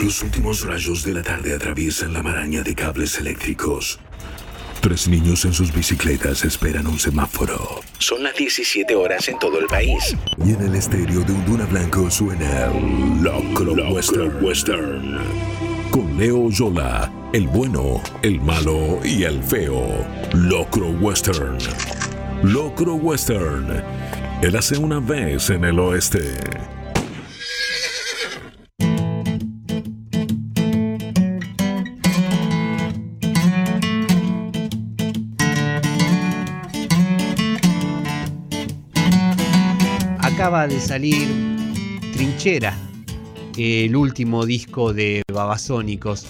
Los últimos rayos de la tarde atraviesan la maraña de cables eléctricos. Tres niños en sus bicicletas esperan un semáforo. Son las 17 horas en todo el país. Y en el estéreo de un Duna Blanco suena Locro Western. Western. Con Leo Yola, el bueno, el malo y el feo. Locro Western. Locro Western. Él hace una vez en el oeste. Salir Trinchera, el último disco de Babasónicos,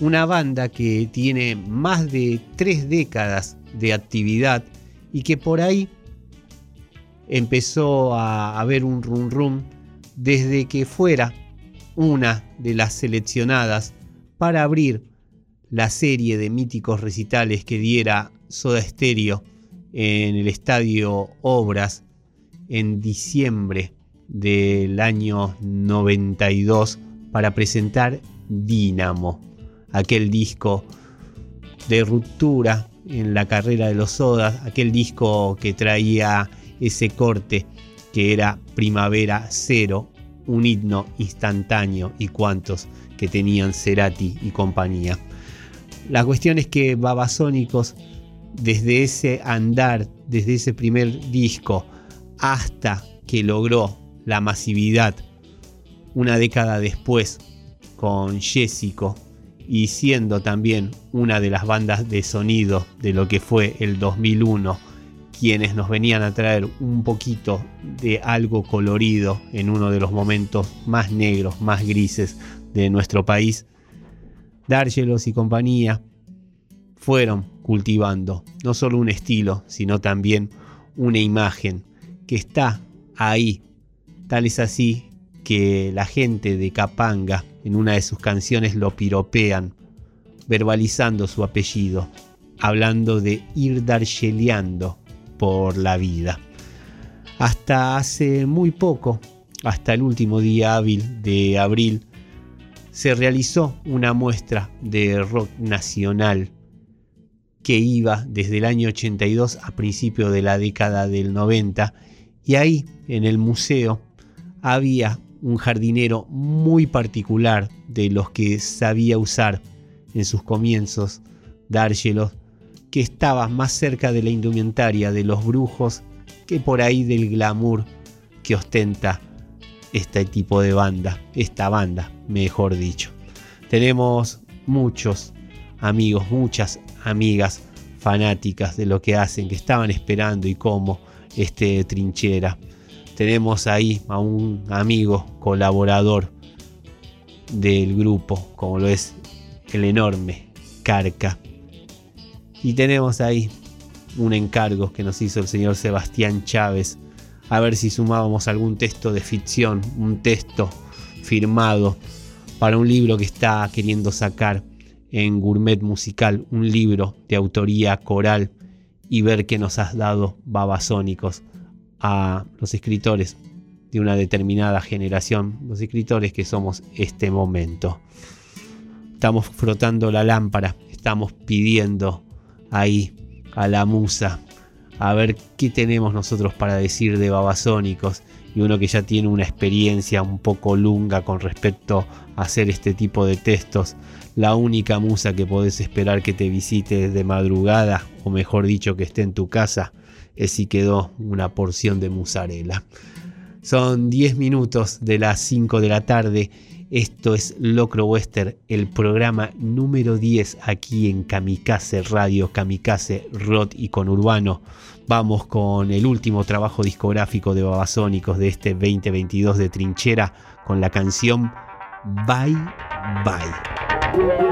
una banda que tiene más de tres décadas de actividad y que por ahí empezó a haber un rum rum desde que fuera una de las seleccionadas para abrir la serie de míticos recitales que diera Soda Stereo en el estadio Obras en diciembre del año 92 para presentar Dínamo, aquel disco de ruptura en la carrera de los Sodas, aquel disco que traía ese corte que era Primavera Cero, un himno instantáneo y cuantos que tenían Cerati y compañía. La cuestión es que Babasónicos, desde ese andar, desde ese primer disco, hasta que logró la masividad una década después con Jessico y siendo también una de las bandas de sonido de lo que fue el 2001 quienes nos venían a traer un poquito de algo colorido en uno de los momentos más negros, más grises de nuestro país, Dárgelos y compañía fueron cultivando no solo un estilo, sino también una imagen que está ahí. Tal es así que la gente de Capanga en una de sus canciones lo piropean, verbalizando su apellido, hablando de ir darcheleando por la vida. Hasta hace muy poco, hasta el último día hábil de abril, se realizó una muestra de rock nacional que iba desde el año 82 a principio de la década del 90 y ahí, en el museo, había un jardinero muy particular de los que sabía usar en sus comienzos dárgelos, que estaba más cerca de la indumentaria de los brujos que por ahí del glamour que ostenta este tipo de banda, esta banda, mejor dicho. Tenemos muchos amigos, muchas amigas fanáticas de lo que hacen, que estaban esperando y cómo este trinchera. Tenemos ahí a un amigo colaborador del grupo, como lo es el enorme Carca. Y tenemos ahí un encargo que nos hizo el señor Sebastián Chávez, a ver si sumábamos algún texto de ficción, un texto firmado para un libro que está queriendo sacar en Gourmet Musical, un libro de autoría coral y ver que nos has dado babasónicos a los escritores de una determinada generación, los escritores que somos este momento. Estamos frotando la lámpara, estamos pidiendo ahí a la musa a ver qué tenemos nosotros para decir de babasónicos y uno que ya tiene una experiencia un poco lunga con respecto a hacer este tipo de textos la única musa que podés esperar que te visite de madrugada, o mejor dicho, que esté en tu casa, es si quedó una porción de musarela. Son 10 minutos de las 5 de la tarde. Esto es Locro Western, el programa número 10 aquí en Kamikaze Radio, Kamikaze Rock y con Urbano. Vamos con el último trabajo discográfico de Babasónicos de este 2022 de Trinchera con la canción Bye Bye.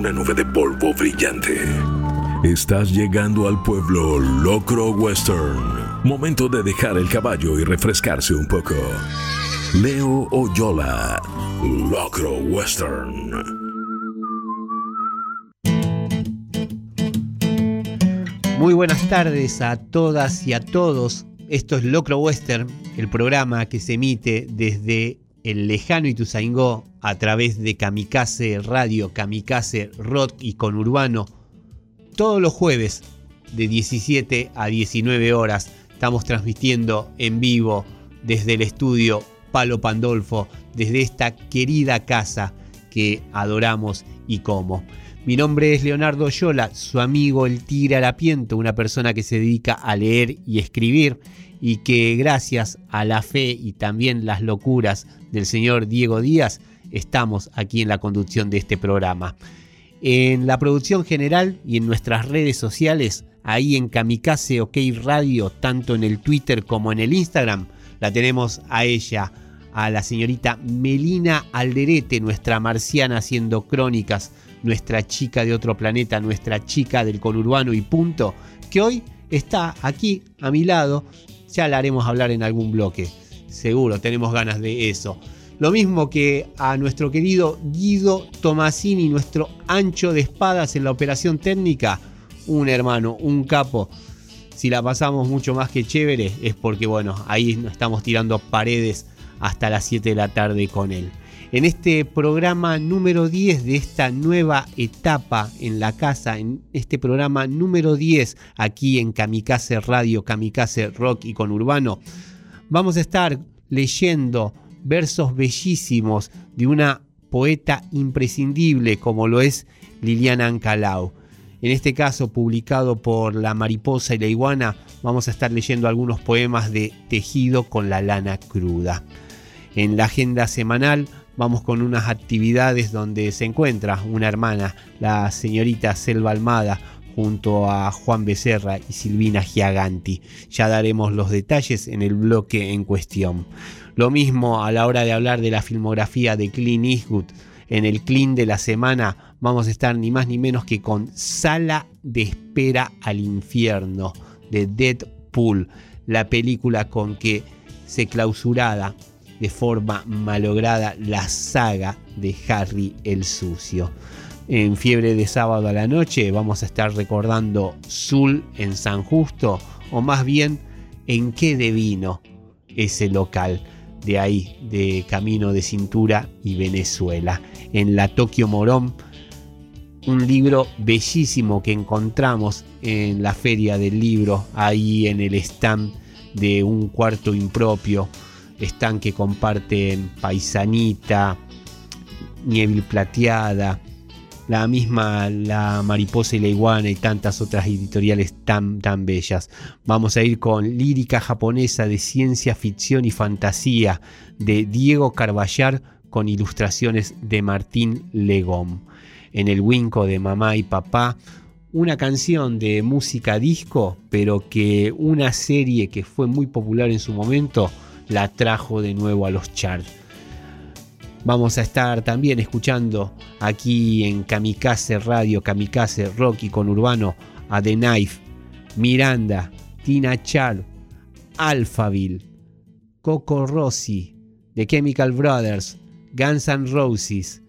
Una nube de polvo brillante. Estás llegando al pueblo Locro Western. Momento de dejar el caballo y refrescarse un poco. Leo Oyola, Locro Western. Muy buenas tardes a todas y a todos. Esto es Locro Western, el programa que se emite desde el lejano Ituzaingó a través de Kamikaze Radio, Kamikaze Rock y Conurbano. Todos los jueves de 17 a 19 horas estamos transmitiendo en vivo desde el estudio Palo Pandolfo, desde esta querida casa que adoramos y como. Mi nombre es Leonardo Yola, su amigo el Tigre Harapiento, una persona que se dedica a leer y escribir y que gracias a la fe y también las locuras del señor Diego Díaz estamos aquí en la conducción de este programa. En la producción general y en nuestras redes sociales, ahí en Kamikaze OK Radio, tanto en el Twitter como en el Instagram, la tenemos a ella, a la señorita Melina Alderete, nuestra marciana haciendo crónicas, nuestra chica de otro planeta, nuestra chica del conurbano y punto, que hoy está aquí a mi lado, ya la haremos hablar en algún bloque. seguro tenemos ganas de eso. Lo mismo que a nuestro querido Guido Tomasini, nuestro ancho de espadas en la operación técnica, un hermano, un capo. Si la pasamos mucho más que chévere es porque, bueno, ahí estamos tirando paredes hasta las 7 de la tarde con él. En este programa número 10 de esta nueva etapa en la casa, en este programa número 10 aquí en Kamikaze Radio, Kamikaze Rock y con Urbano, vamos a estar leyendo versos bellísimos de una poeta imprescindible como lo es Liliana Ancalau. En este caso, publicado por La Mariposa y la Iguana, vamos a estar leyendo algunos poemas de Tejido con la lana cruda. En la agenda semanal vamos con unas actividades donde se encuentra una hermana, la señorita Selva Almada, junto a Juan Becerra y Silvina Giaganti. Ya daremos los detalles en el bloque en cuestión. Lo mismo a la hora de hablar de la filmografía de Clint Eastwood. En el Clean de la semana vamos a estar ni más ni menos que con Sala de Espera al Infierno de Deadpool, la película con que se clausurada de forma malograda la saga de Harry el Sucio. En Fiebre de Sábado a la Noche vamos a estar recordando Zul en San Justo, o más bien en qué devino ese local de ahí, de Camino de Cintura y Venezuela. En la Tokio Morón, un libro bellísimo que encontramos en la feria del libro, ahí en el stand de un cuarto impropio, stand que comparten Paisanita, Niebla Plateada, la misma La Mariposa y la Iguana y tantas otras editoriales tan, tan bellas. Vamos a ir con lírica japonesa de ciencia ficción y fantasía de Diego Carballar con ilustraciones de Martín Legón. En el Winco de Mamá y Papá, una canción de música disco, pero que una serie que fue muy popular en su momento la trajo de nuevo a los charts. Vamos a estar también escuchando aquí en Kamikaze Radio, Kamikaze Rock y con Urbano a The Knife, Miranda, Tina Char, Alphaville, Coco Rossi, The Chemical Brothers, Guns N' Roses,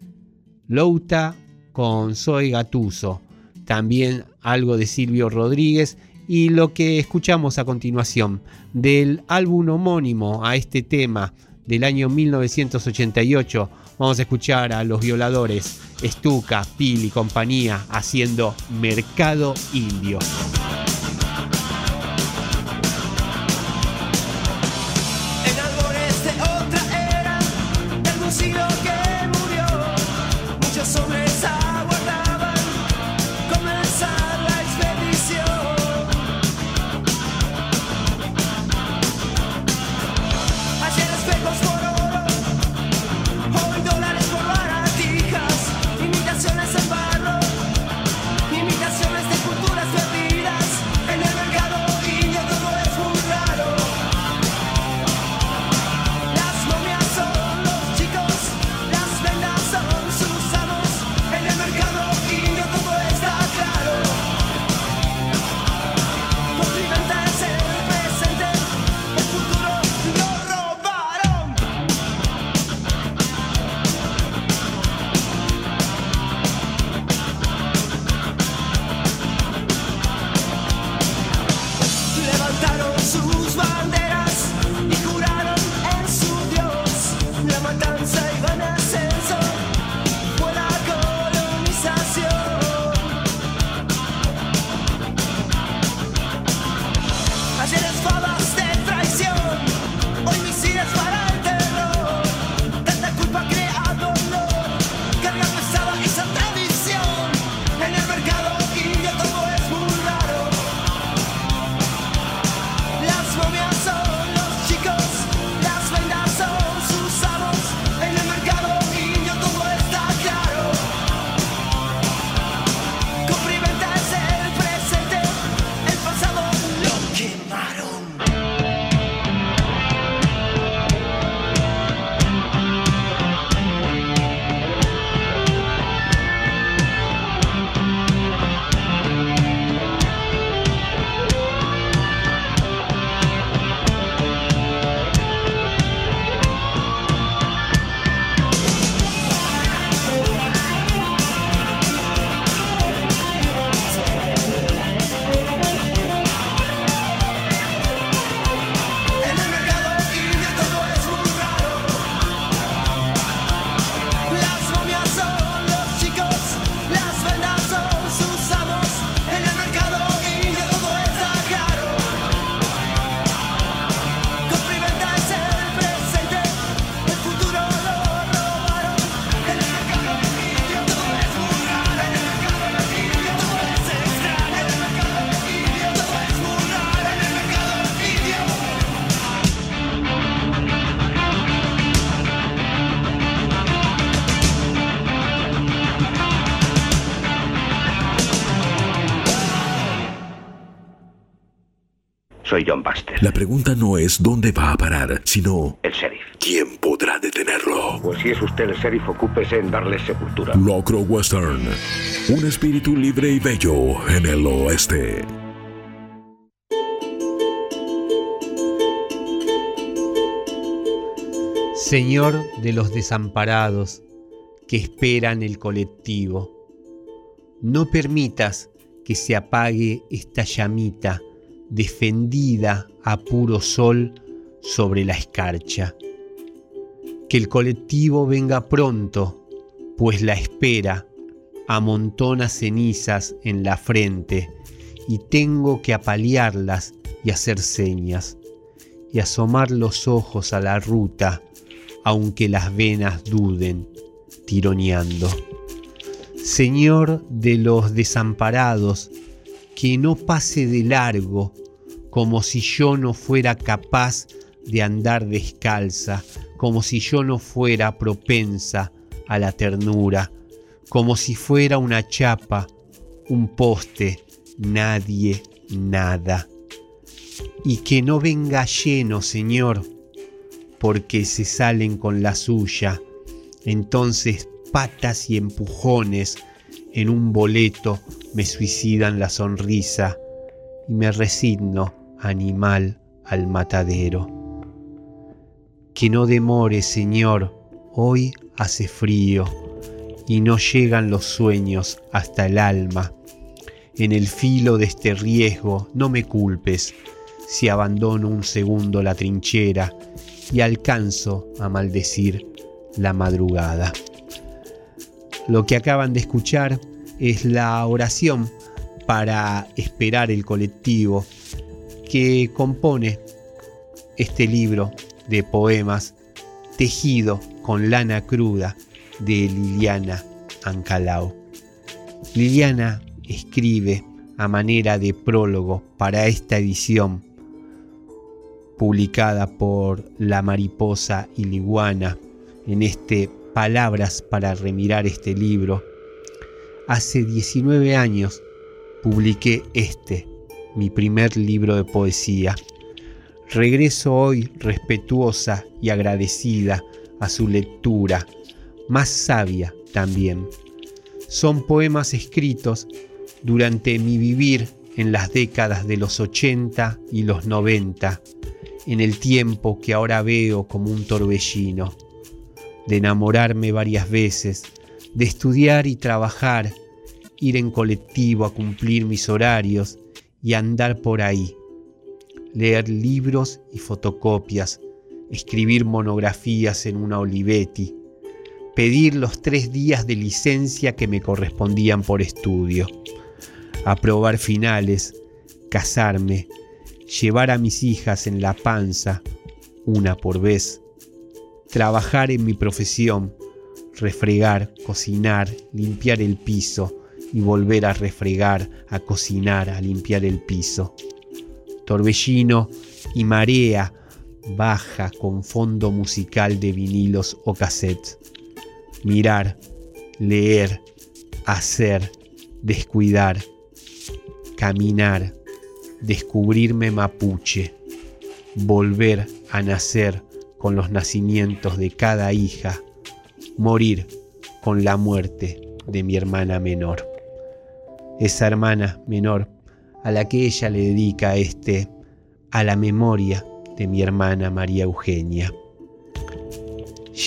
Louta con Zoe Gatuso, también algo de Silvio Rodríguez y lo que escuchamos a continuación del álbum homónimo a este tema del año 1988 vamos a escuchar a los violadores Stuka, Pil y compañía haciendo Mercado Indio. Soy John Baxter, La pregunta no es dónde va a parar, sino el sheriff. quién podrá detenerlo. Pues si es usted el sheriff, ocúpese en darle sepultura. Locro Western. Un espíritu libre y bello en el oeste. Señor de los desamparados que esperan el colectivo, no permitas que se apague esta llamita defendida a puro sol sobre la escarcha. Que el colectivo venga pronto, pues la espera amontona cenizas en la frente y tengo que apalearlas y hacer señas y asomar los ojos a la ruta, aunque las venas duden, tironeando. Señor de los desamparados, que no pase de largo, como si yo no fuera capaz de andar descalza, como si yo no fuera propensa a la ternura, como si fuera una chapa, un poste, nadie, nada. Y que no venga lleno, Señor, porque se salen con la suya. Entonces patas y empujones en un boleto me suicidan la sonrisa y me resigno, animal, al matadero. Que no demore, Señor, hoy hace frío y no llegan los sueños hasta el alma. En el filo de este riesgo no me culpes si abandono un segundo la trinchera y alcanzo a maldecir la madrugada. Lo que acaban de escuchar es la oración para esperar el colectivo que compone este libro de poemas tejido con lana cruda de Liliana Ancalao. Liliana escribe a manera de prólogo para esta edición publicada por La Mariposa y Liguana en este Palabras para remirar este libro. Hace 19 años publiqué este, mi primer libro de poesía. Regreso hoy respetuosa y agradecida a su lectura, más sabia también. Son poemas escritos durante mi vivir en las décadas de los 80 y los 90, en el tiempo que ahora veo como un torbellino, de enamorarme varias veces, de estudiar y trabajar, ir en colectivo a cumplir mis horarios y andar por ahí, leer libros y fotocopias, escribir monografías en una Olivetti, pedir los tres días de licencia que me correspondían por estudio, aprobar finales, casarme, llevar a mis hijas en la panza, una por vez, trabajar en mi profesión, refregar, cocinar, limpiar el piso y volver a refregar, a cocinar, a limpiar el piso. Torbellino y marea baja con fondo musical de vinilos o cassettes. Mirar, leer, hacer, descuidar, caminar, descubrirme mapuche, volver a nacer con los nacimientos de cada hija, morir con la muerte de mi hermana menor. Esa hermana menor a la que ella le dedica este a la memoria de mi hermana María Eugenia.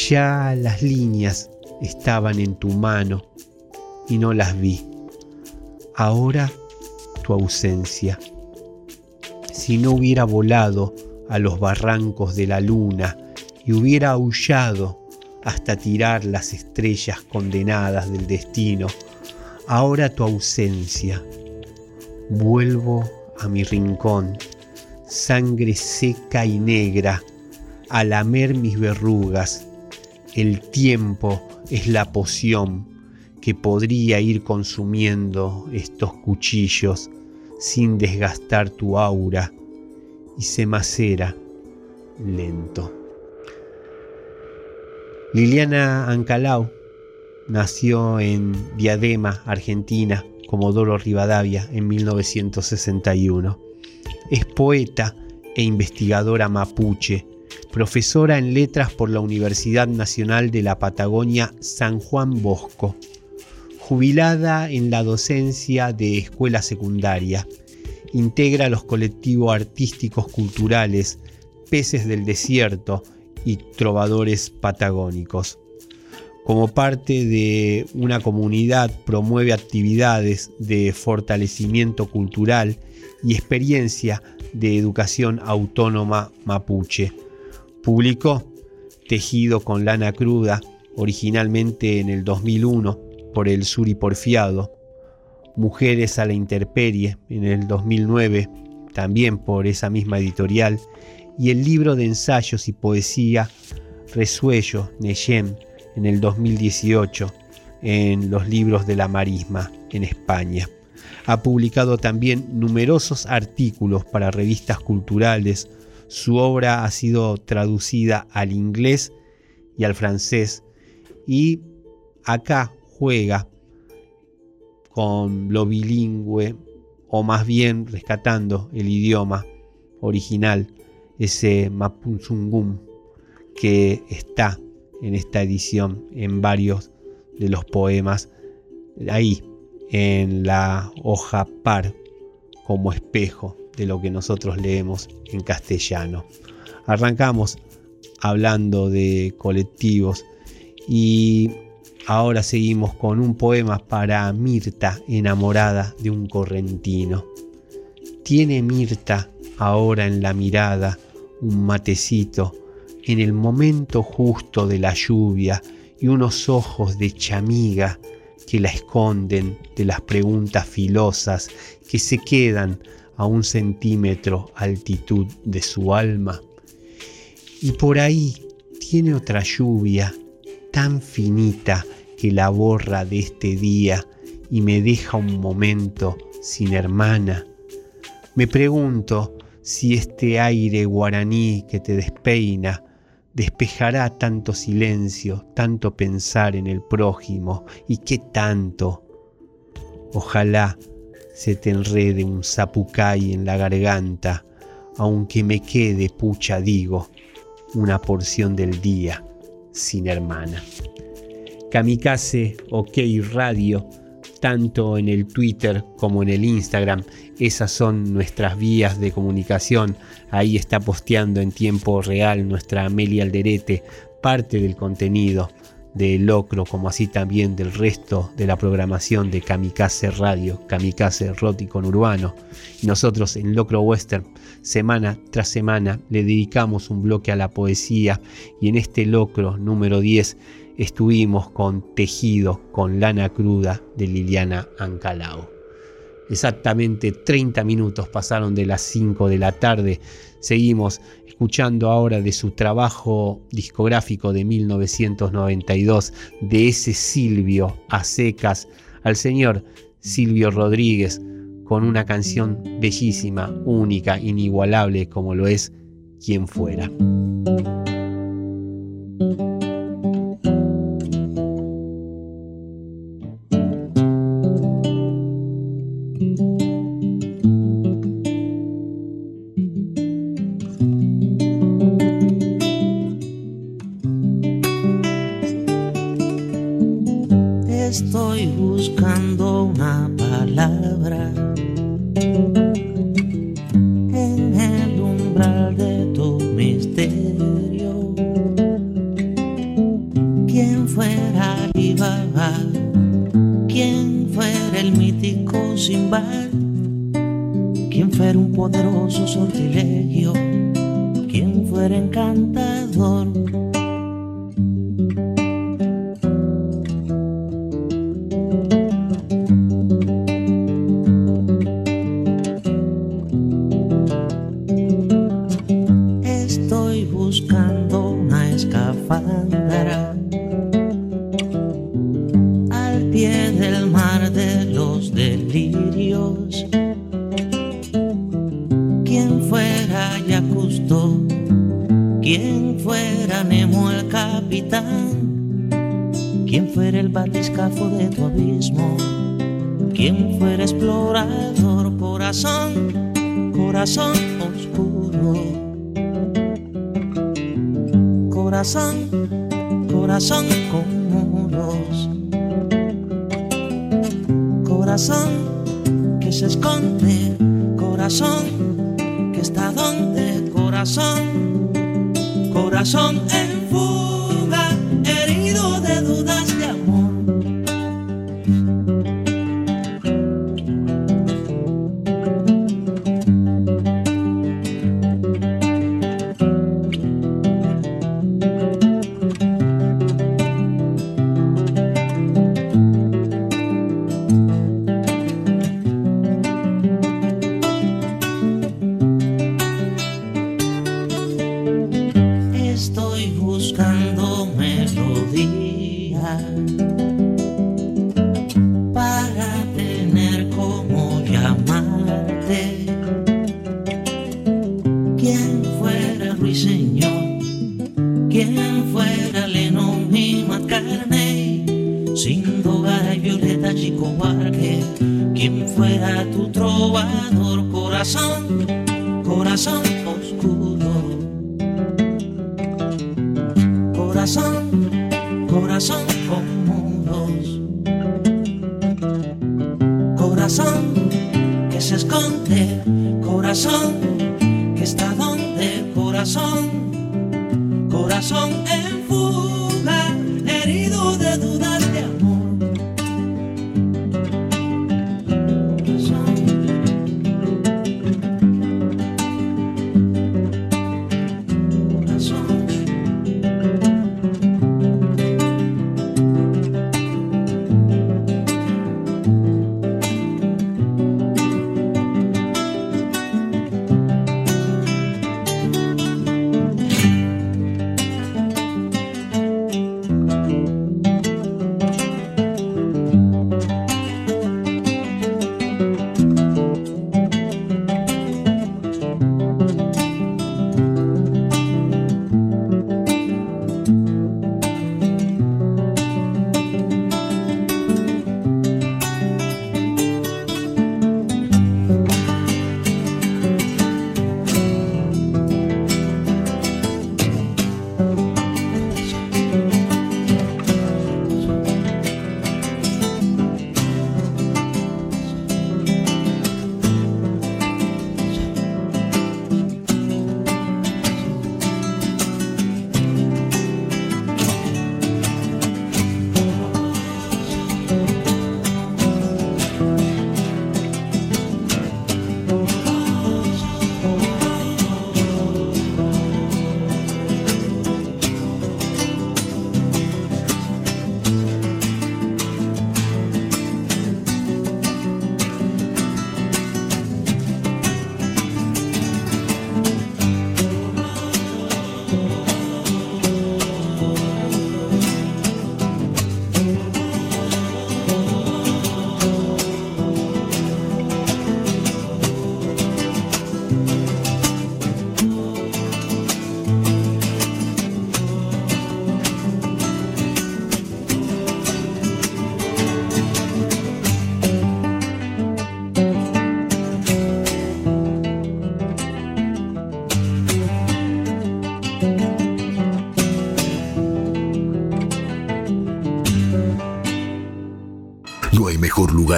Ya las líneas estaban en tu mano y no las vi. Ahora tu ausencia. Si no hubiera volado a los barrancos de la luna y hubiera aullado hasta tirar las estrellas condenadas del destino, ahora tu ausencia. Vuelvo a mi rincón, sangre seca y negra, a lamer mis verrugas. El tiempo es la poción que podría ir consumiendo estos cuchillos sin desgastar tu aura y se macera lento. Liliana Ancalao nació en Diadema, Argentina, Comodoro Rivadavia, en 1961. Es poeta e investigadora mapuche, profesora en letras por la Universidad Nacional de la Patagonia San Juan Bosco, jubilada en la docencia de escuela secundaria. Integra los colectivos artísticos culturales Peces del Desierto y Trovadores Patagónicos. Como parte de una comunidad promueve actividades de fortalecimiento cultural y experiencia de educación autónoma mapuche. Publicó Tejido con lana cruda, originalmente en el 2001 por el Suri Porfiado, Mujeres a la Interperie en el 2009, también por esa misma editorial, y el libro de ensayos y poesía Resuello, Neyem, en el 2018, en los libros de la Marisma, en España. Ha publicado también numerosos artículos para revistas culturales. Su obra ha sido traducida al inglés y al francés. Y acá juega con lo bilingüe, o más bien rescatando el idioma original, ese Mapunzungum que está en esta edición en varios de los poemas ahí en la hoja par como espejo de lo que nosotros leemos en castellano. Arrancamos hablando de colectivos y ahora seguimos con un poema para Mirta enamorada de un correntino. Tiene Mirta ahora en la mirada un matecito en el momento justo de la lluvia y unos ojos de chamiga que la esconden de las preguntas filosas que se quedan a un centímetro altitud de su alma. Y por ahí tiene otra lluvia tan finita que la borra de este día y me deja un momento sin hermana. Me pregunto si este aire guaraní que te despeina despejará tanto silencio, tanto pensar en el prójimo y qué tanto. Ojalá se te enrede un zapucay en la garganta, aunque me quede, pucha digo, una porción del día sin hermana. Kamikaze OK Radio, tanto en el Twitter como en el Instagram, esas son nuestras vías de comunicación. Ahí está posteando en tiempo real nuestra Amelia Alderete parte del contenido de Locro, como así también del resto de la programación de Kamikaze Radio, Kamikaze con Urbano. Y nosotros en Locro Western, semana tras semana, le dedicamos un bloque a la poesía y en este Locro número 10 estuvimos con Tejido con lana cruda de Liliana Ancalao. Exactamente 30 minutos pasaron de las 5 de la tarde. Seguimos escuchando ahora de su trabajo discográfico de 1992, de ese Silvio a secas, al señor Silvio Rodríguez, con una canción bellísima, única, inigualable como lo es Quien fuera.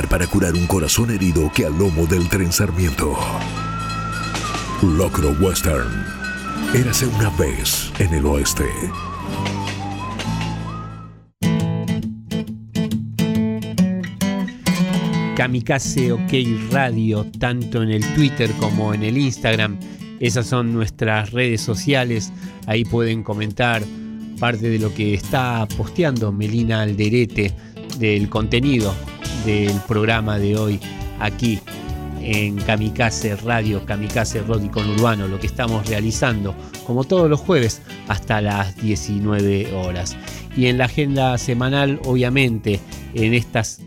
Para curar un corazón herido que al lomo del tren Sarmiento. Locro Western. Érase una vez en el oeste. Kamikaze OK Radio, tanto en el Twitter como en el Instagram. Esas son nuestras redes sociales. Ahí pueden comentar parte de lo que está posteando Melina Alderete del contenido del programa de hoy aquí en Kamikaze Radio, Kamikaze Rock con Urbano, lo que estamos realizando como todos los jueves hasta las 19 horas. Y en la agenda semanal, obviamente, en estas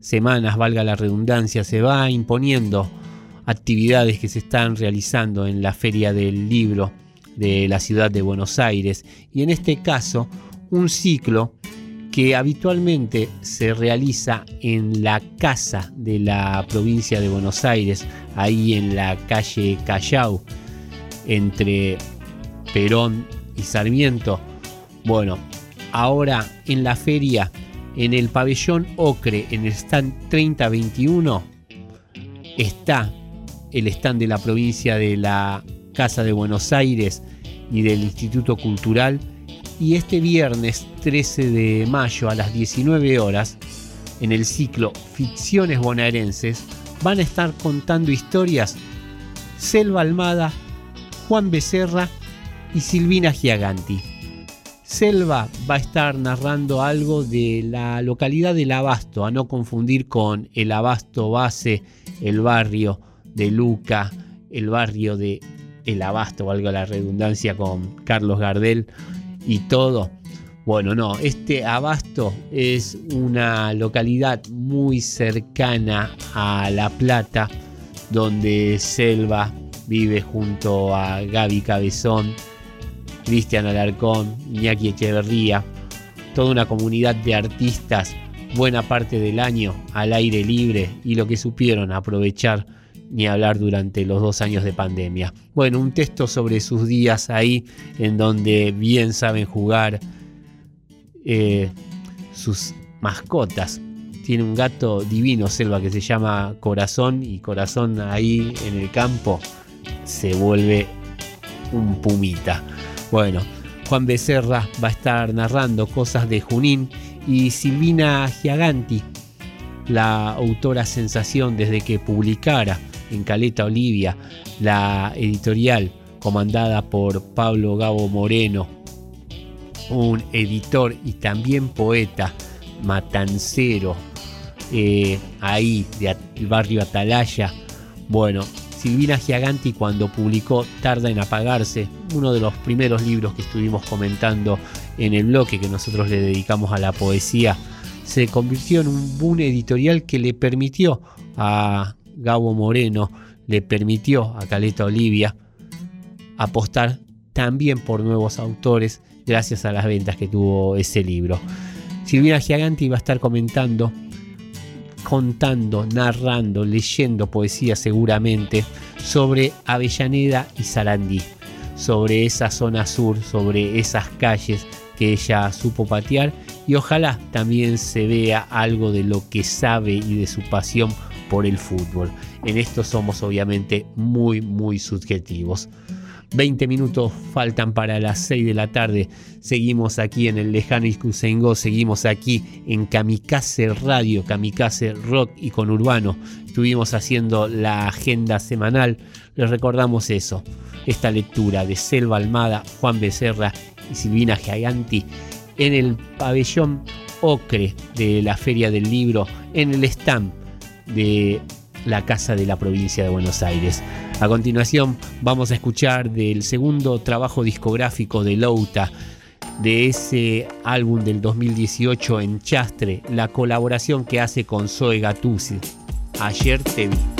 semanas, valga la redundancia, se va imponiendo actividades que se están realizando en la Feria del Libro de la ciudad de Buenos Aires y en este caso un ciclo que habitualmente se realiza en la casa de la provincia de Buenos Aires, ahí en la calle Callao, entre Perón y Sarmiento. Bueno, ahora en la feria, en el pabellón Ocre, en el stand 3021, está el stand de la provincia de la Casa de Buenos Aires y del Instituto Cultural. Y este viernes 13 de mayo a las 19 horas, en el ciclo Ficciones Bonaerenses, van a estar contando historias Selva Almada, Juan Becerra y Silvina Giaganti. Selva va a estar narrando algo de la localidad del Abasto, a no confundir con el Abasto base, el barrio de Luca, el barrio de El Abasto, valga la redundancia con Carlos Gardel y todo. Bueno, no, este Abasto es una localidad muy cercana a La Plata, donde Selva vive junto a Gaby Cabezón, Cristian Alarcón, Iñaki Echeverría, toda una comunidad de artistas buena parte del año al aire libre y lo que supieron aprovechar ni hablar durante los dos años de pandemia. Bueno, un texto sobre sus días ahí en donde bien saben jugar eh, sus mascotas. Tiene un gato divino, Selva, que se llama Corazón y Corazón ahí en el campo se vuelve un pumita. Bueno, Juan Becerra va a estar narrando cosas de Junín y Silvina Giaganti, la autora sensación desde que publicara en Caleta Olivia la editorial comandada por Pablo Gabo Moreno, un editor y también poeta matancero eh, ahí del barrio Atalaya. Bueno, Silvina Giaganti cuando publicó Tarda en apagarse, uno de los primeros libros que estuvimos comentando en el bloque que nosotros le dedicamos a la poesía, se convirtió en un boom editorial que le permitió a Gabo Moreno, le permitió a Caleta Olivia apostar también por nuevos autores gracias a las ventas que tuvo ese libro. Silvina Giaganti va a estar comentando contando, narrando, leyendo poesía seguramente sobre Avellaneda y Sarandí, sobre esa zona sur, sobre esas calles que ella supo patear y ojalá también se vea algo de lo que sabe y de su pasión por el fútbol. En esto somos obviamente muy, muy subjetivos. 20 minutos faltan para las 6 de la tarde. Seguimos aquí en el lejano Ikusengo, seguimos aquí en Kamikaze Radio, Kamikaze Rock y con Urbano. Estuvimos haciendo la agenda semanal. Les recordamos eso, esta lectura de Selva Almada, Juan Becerra y Silvina Giganti en el pabellón Ocre de la Feria del Libro, en el stand de la Casa de la Provincia de Buenos Aires. A continuación vamos a escuchar del segundo trabajo discográfico de Louta, de ese álbum del 2018 en Chastre, la colaboración que hace con Zoe Gattusi. Ayer te vi.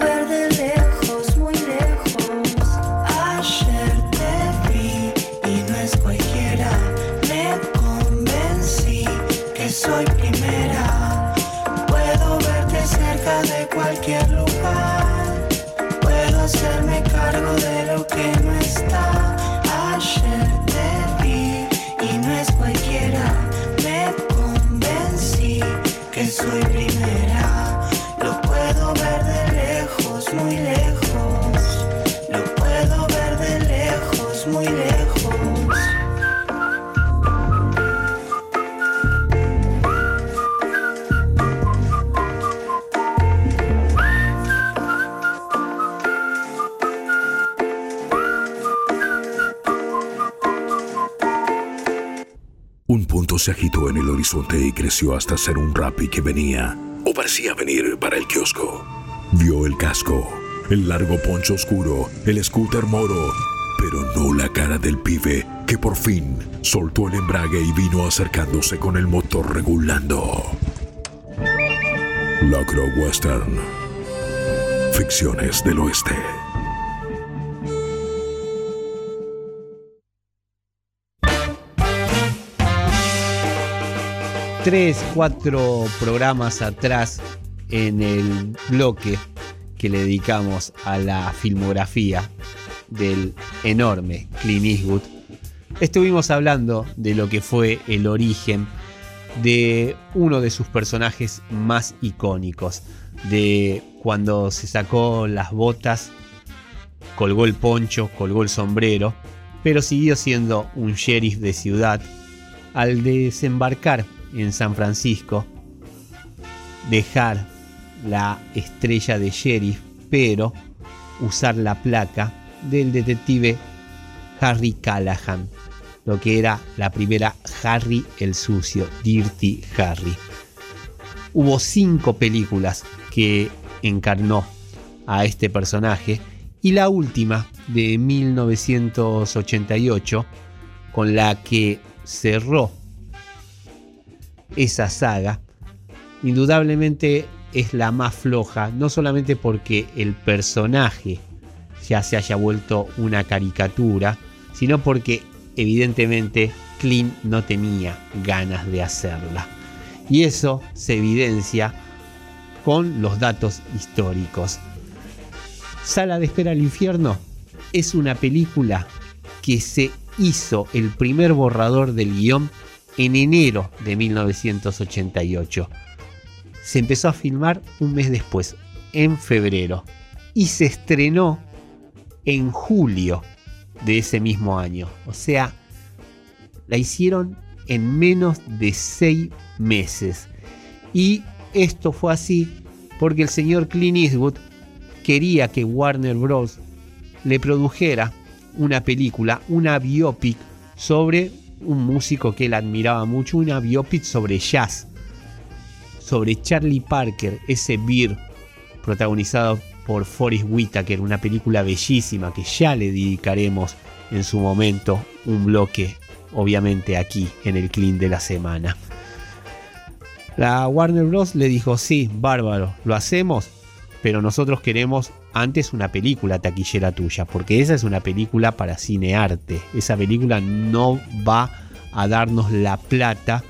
que se agitó en el horizonte y creció hasta ser un rapi que venía, o parecía venir para el kiosco. Vio el casco, el largo poncho oscuro, el scooter moro, pero no la cara del pibe que por fin soltó el embrague y vino acercándose con el motor regulando. Locro Western. Ficciones del Oeste. Tres, cuatro programas atrás en el bloque que le dedicamos a la filmografía del enorme Clint Eastwood, estuvimos hablando de lo que fue el origen de uno de sus personajes más icónicos, de cuando se sacó las botas, colgó el poncho, colgó el sombrero, pero siguió siendo un sheriff de ciudad al desembarcar en San Francisco, dejar la estrella de sheriff, pero usar la placa del detective Harry Callahan, lo que era la primera Harry el Sucio, Dirty Harry. Hubo cinco películas que encarnó a este personaje y la última de 1988 con la que cerró esa saga, indudablemente es la más floja, no solamente porque el personaje ya se haya vuelto una caricatura, sino porque evidentemente Clint no tenía ganas de hacerla. Y eso se evidencia con los datos históricos. Sala de espera al infierno es una película que se hizo el primer borrador del guion en enero de 1988. Se empezó a filmar un mes después, en febrero, y se estrenó en julio de ese mismo año. O sea, la hicieron en menos de seis meses. Y esto fue así porque el señor Clint Eastwood quería que Warner Bros. le produjera una película, una biopic sobre un músico que él admiraba mucho, una biopic sobre jazz, sobre Charlie Parker, ese beer protagonizado por Forrest Whitaker, una película bellísima que ya le dedicaremos en su momento un bloque, obviamente aquí en el Clean de la semana. La Warner Bros. le dijo, sí, bárbaro, lo hacemos, pero nosotros queremos antes una película taquillera tuya, porque esa es una película para cinearte. Esa película no va a darnos la plata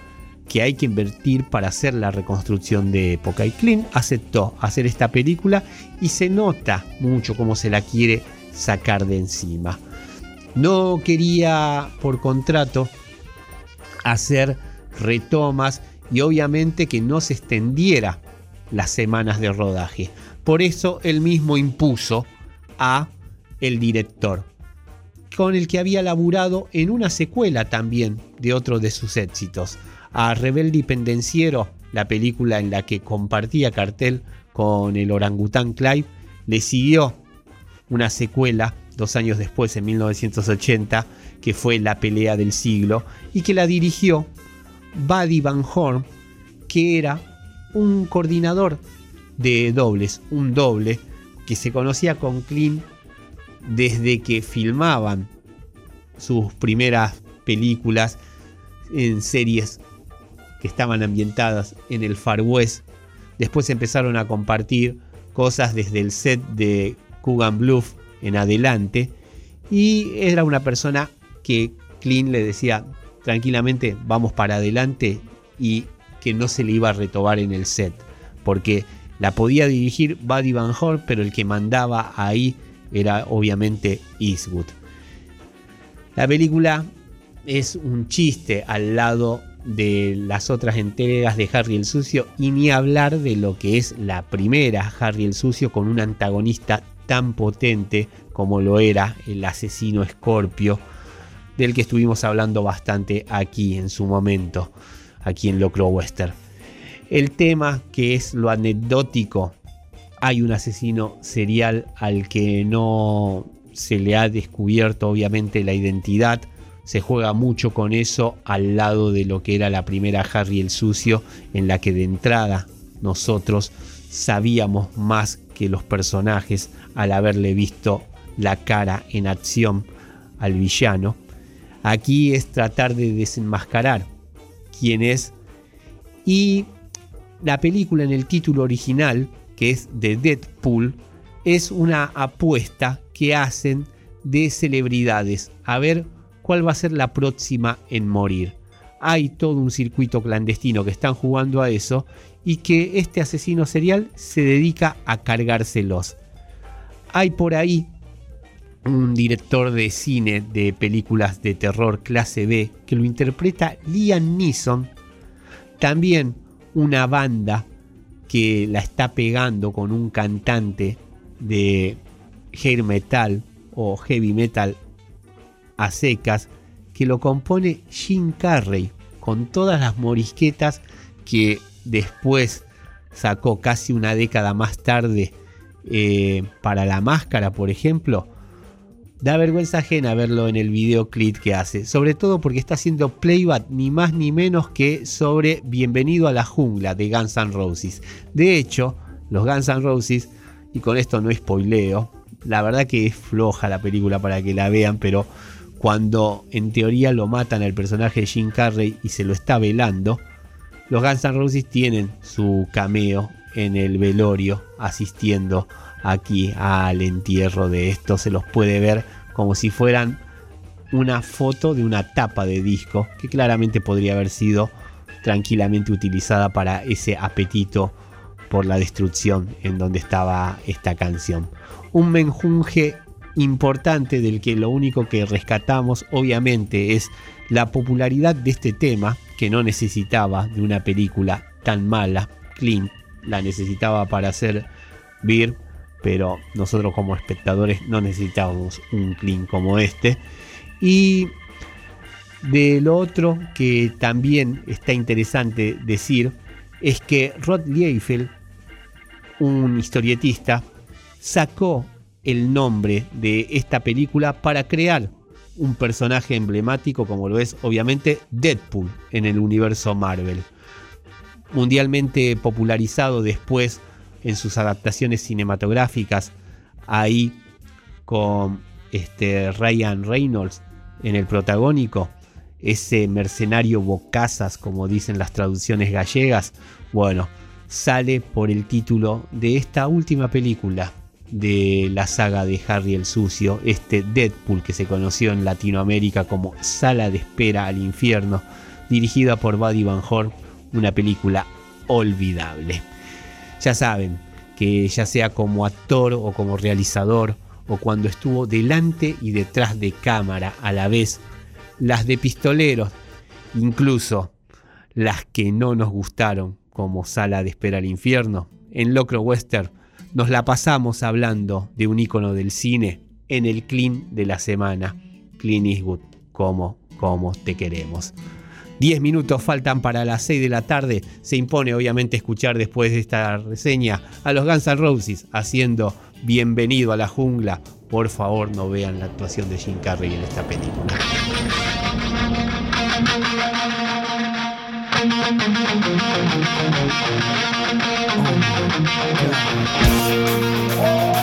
que hay que invertir para hacer la reconstrucción de época. Y Clint aceptó hacer esta película y se nota mucho cómo se la quiere sacar de encima. No quería por contrato hacer retomas y obviamente que no se extendiera las semanas de rodaje. Por eso él mismo impuso a el director, con el que había laburado en una secuela también de otro de sus éxitos, a Rebelde y Pendenciero, la película en la que compartía cartel con el orangután Clive, le siguió una secuela dos años después, en 1980, que fue La pelea del siglo, y que la dirigió Buddy Van Horn, que era un coordinador de dobles, un doble que se conocía con Clint desde que filmaban sus primeras películas en series que estaban ambientadas en el Far West. Después empezaron a compartir cosas desde el set de Coogan Bluff en adelante. Y era una persona que Clint le decía tranquilamente vamos para adelante y que no se le iba a retobar en el set. Porque la podía dirigir Buddy Van Horn, pero el que mandaba ahí era obviamente Eastwood. La película es un chiste al lado de las otras entregas de Harry el Sucio y ni hablar de lo que es la primera Harry el Sucio con un antagonista tan potente como lo era el asesino Scorpio del que estuvimos hablando bastante aquí en su momento, aquí en Locro Western. El tema que es lo anecdótico, hay un asesino serial al que no se le ha descubierto obviamente la identidad, se juega mucho con eso al lado de lo que era la primera Harry el Sucio, en la que de entrada nosotros sabíamos más que los personajes al haberle visto la cara en acción al villano. Aquí es tratar de desenmascarar quién es. Y la película en el título original, que es de Deadpool, es una apuesta que hacen de celebridades. A ver cuál va a ser la próxima en morir. Hay todo un circuito clandestino que están jugando a eso y que este asesino serial se dedica a cargárselos. Hay por ahí un director de cine de películas de terror clase B que lo interpreta Liam Neeson. También una banda que la está pegando con un cantante de hair metal o heavy metal a secas que lo compone Jim Carrey con todas las morisquetas que después sacó casi una década más tarde eh, para la máscara por ejemplo da vergüenza ajena verlo en el videoclip que hace, sobre todo porque está haciendo playback ni más ni menos que sobre Bienvenido a la jungla de Guns N' Roses. De hecho, los Guns N' Roses, y con esto no spoileo, la verdad que es floja la película para que la vean, pero cuando en teoría lo matan al personaje de Jim Carrey y se lo está velando, los Guns N' Roses tienen su cameo en el velorio asistiendo aquí al entierro de esto. Se los puede ver como si fueran una foto de una tapa de disco que claramente podría haber sido tranquilamente utilizada para ese apetito por la destrucción en donde estaba esta canción. Un menjunje importante del que lo único que rescatamos obviamente es la popularidad de este tema que no necesitaba de una película tan mala. Clint la necesitaba para hacer Beer pero nosotros como espectadores no necesitábamos un clean como este. Y de lo otro que también está interesante decir es que Rod Liefeld, un historietista, sacó el nombre de esta película para crear un personaje emblemático como lo es obviamente Deadpool en el universo Marvel. Mundialmente popularizado después en sus adaptaciones cinematográficas, ahí con este Ryan Reynolds en el protagónico, ese mercenario bocazas, como dicen las traducciones gallegas, bueno, sale por el título de esta última película de la saga de Harry el Sucio, este Deadpool que se conoció en Latinoamérica como Sala de Espera al Infierno, dirigida por Buddy Van Horn una película olvidable. Ya saben que ya sea como actor o como realizador o cuando estuvo delante y detrás de cámara a la vez, las de pistoleros, incluso las que no nos gustaron como Sala de Espera al Infierno, en Locro Western nos la pasamos hablando de un ícono del cine en el clean de la semana, Clint Eastwood, como, como te queremos. 10 minutos faltan para las 6 de la tarde. Se impone obviamente escuchar después de esta reseña a los Guns N' Roses haciendo Bienvenido a la jungla. Por favor, no vean la actuación de Jim Carrey en esta película. Oh,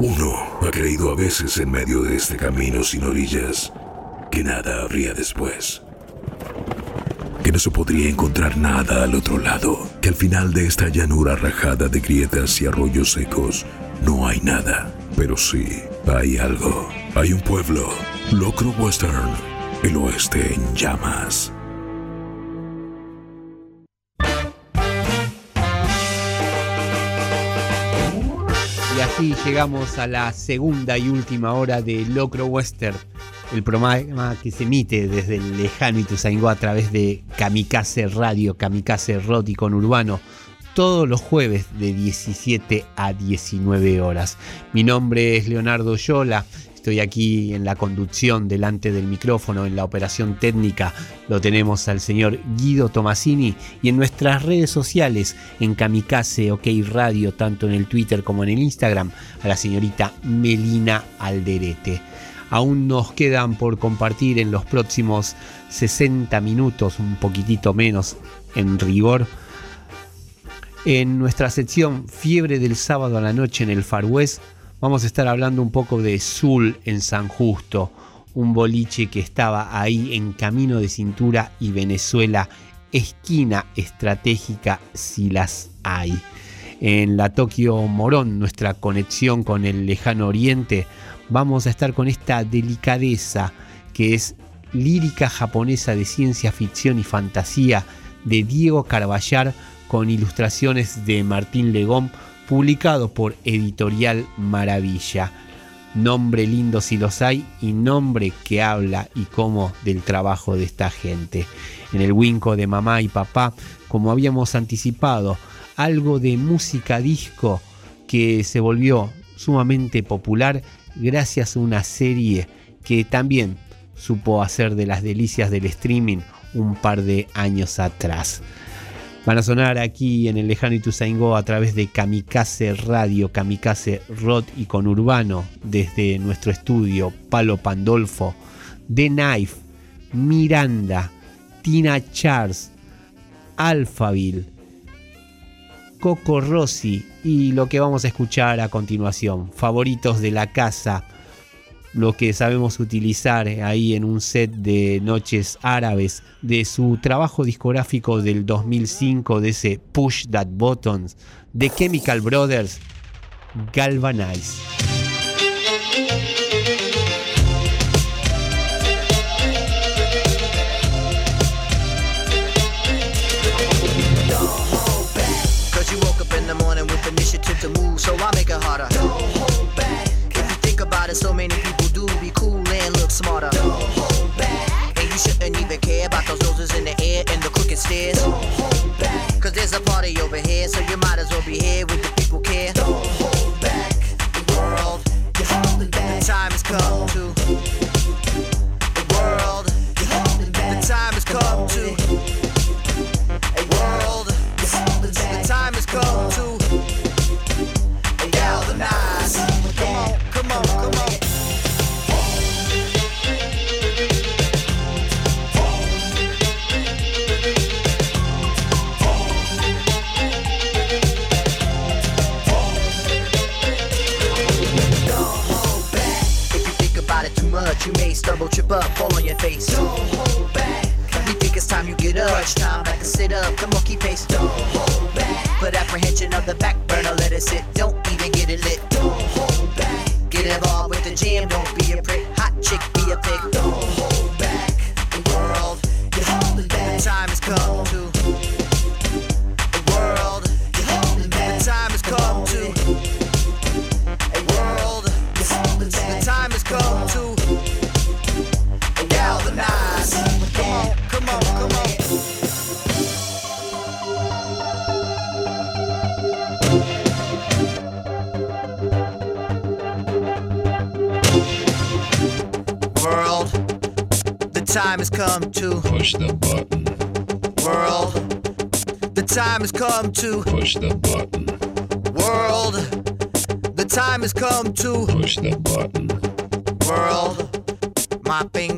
Uno ha creído a veces en medio de este camino sin orillas que nada habría después. Que no se podría encontrar nada al otro lado, que al final de esta llanura rajada de grietas y arroyos secos no hay nada. Pero sí, hay algo. Hay un pueblo, Locro Western, el oeste en llamas. Y así llegamos a la segunda y última hora de Locro Western, el programa que se emite desde el lejano Ituzaingó a través de Kamikaze Radio, Kamikaze y con Urbano, todos los jueves de 17 a 19 horas. Mi nombre es Leonardo Yola. Estoy aquí en la conducción delante del micrófono, en la operación técnica lo tenemos al señor Guido Tomasini y en nuestras redes sociales, en Kamikaze OK Radio, tanto en el Twitter como en el Instagram, a la señorita Melina Alderete. Aún nos quedan por compartir en los próximos 60 minutos, un poquitito menos en rigor, en nuestra sección Fiebre del sábado a la noche en el Far West vamos a estar hablando un poco de Zul en San Justo, un boliche que estaba ahí en Camino de Cintura y Venezuela, esquina estratégica si las hay. En la Tokio Morón, nuestra conexión con el lejano oriente, vamos a estar con esta delicadeza que es lírica japonesa de ciencia ficción y fantasía de Diego Carballar con ilustraciones de Martín Legón, publicado por Editorial Maravilla. Nombre lindo si los hay y nombre que habla y cómo del trabajo de esta gente. En el Winco de mamá y papá, como habíamos anticipado, algo de música disco que se volvió sumamente popular gracias a una serie que también supo hacer de las delicias del streaming un par de años atrás. Van a sonar aquí en el lejano Ituzaingó a través de Kamikaze Radio, Kamikaze Rod y con Urbano desde nuestro estudio Palo Pandolfo, The Knife, Miranda, Tina Charles, Alphaville, Coco Rossi y lo que vamos a escuchar a continuación, favoritos de la casa, lo que sabemos utilizar ahí en un set de noches árabes de su trabajo discográfico del 2005 de ese Push That Buttons de Chemical Brothers Galvanize. So many people smarter. To Push the button. world. The time has come to Push the button. world. My finger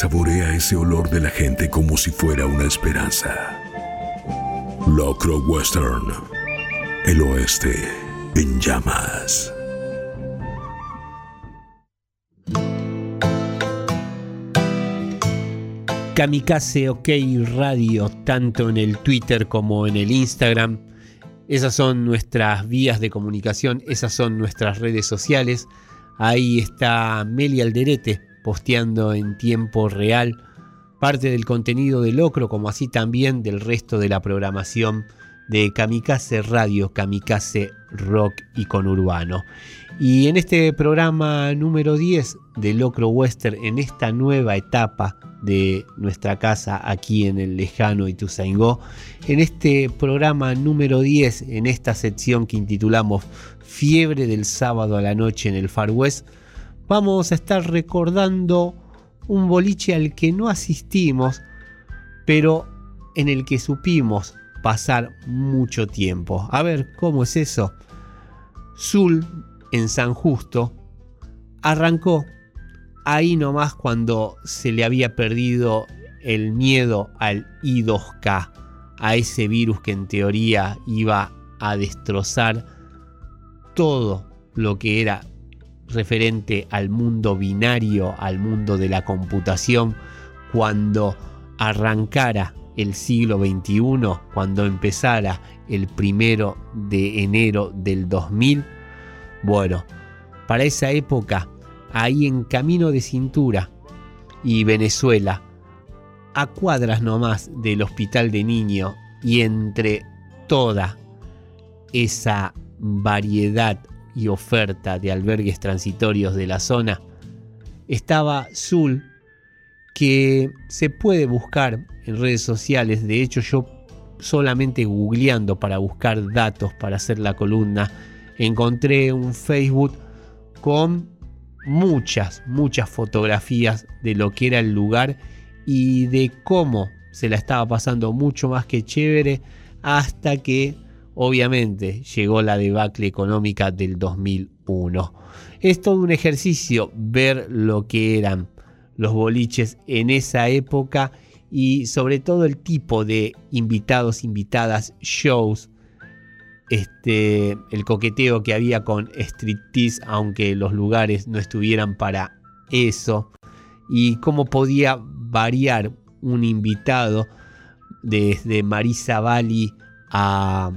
saborea ese olor de la gente como si fuera una esperanza. Locro Western, el oeste en llamas. Kamikaze OK Radio, tanto en el Twitter como en el Instagram. Esas son nuestras vías de comunicación, esas son nuestras redes sociales. Ahí está Meli Alderete posteando en tiempo real parte del contenido de Locro, como así también del resto de la programación de Kamikaze Radio, Kamikaze Rock y Conurbano. Y en este programa número 10 de Locro Western, en esta nueva etapa de nuestra casa aquí en el lejano Ituzaingó, en este programa número 10, en esta sección que intitulamos Fiebre del sábado a la noche en el Far West, vamos a estar recordando un boliche al que no asistimos, pero en el que supimos pasar mucho tiempo. A ver, ¿cómo es eso? Zul en San Justo arrancó ahí nomás cuando se le había perdido el miedo al I2K, a ese virus que en teoría iba a destrozar todo lo que era referente al mundo binario, al mundo de la computación, cuando arrancara el siglo XXI, cuando empezara el primero de enero del 2000, bueno, para esa época, ahí en Camino de Cintura y Venezuela, a cuadras nomás del hospital de niño y entre toda esa variedad y oferta de albergues transitorios de la zona, estaba Zul, que se puede buscar en redes sociales. De hecho, yo solamente googleando para buscar datos para hacer la columna, encontré un Facebook con muchas, muchas fotografías de lo que era el lugar y de cómo se la estaba pasando mucho más que chévere hasta que obviamente llegó la debacle económica del 2001. Es todo un ejercicio ver lo que eran los boliches en esa época y sobre todo el tipo de invitados, invitadas, shows, este, el coqueteo que había con striptease, aunque los lugares no estuvieran para eso, y cómo podía variar un invitado desde Marisa Bali a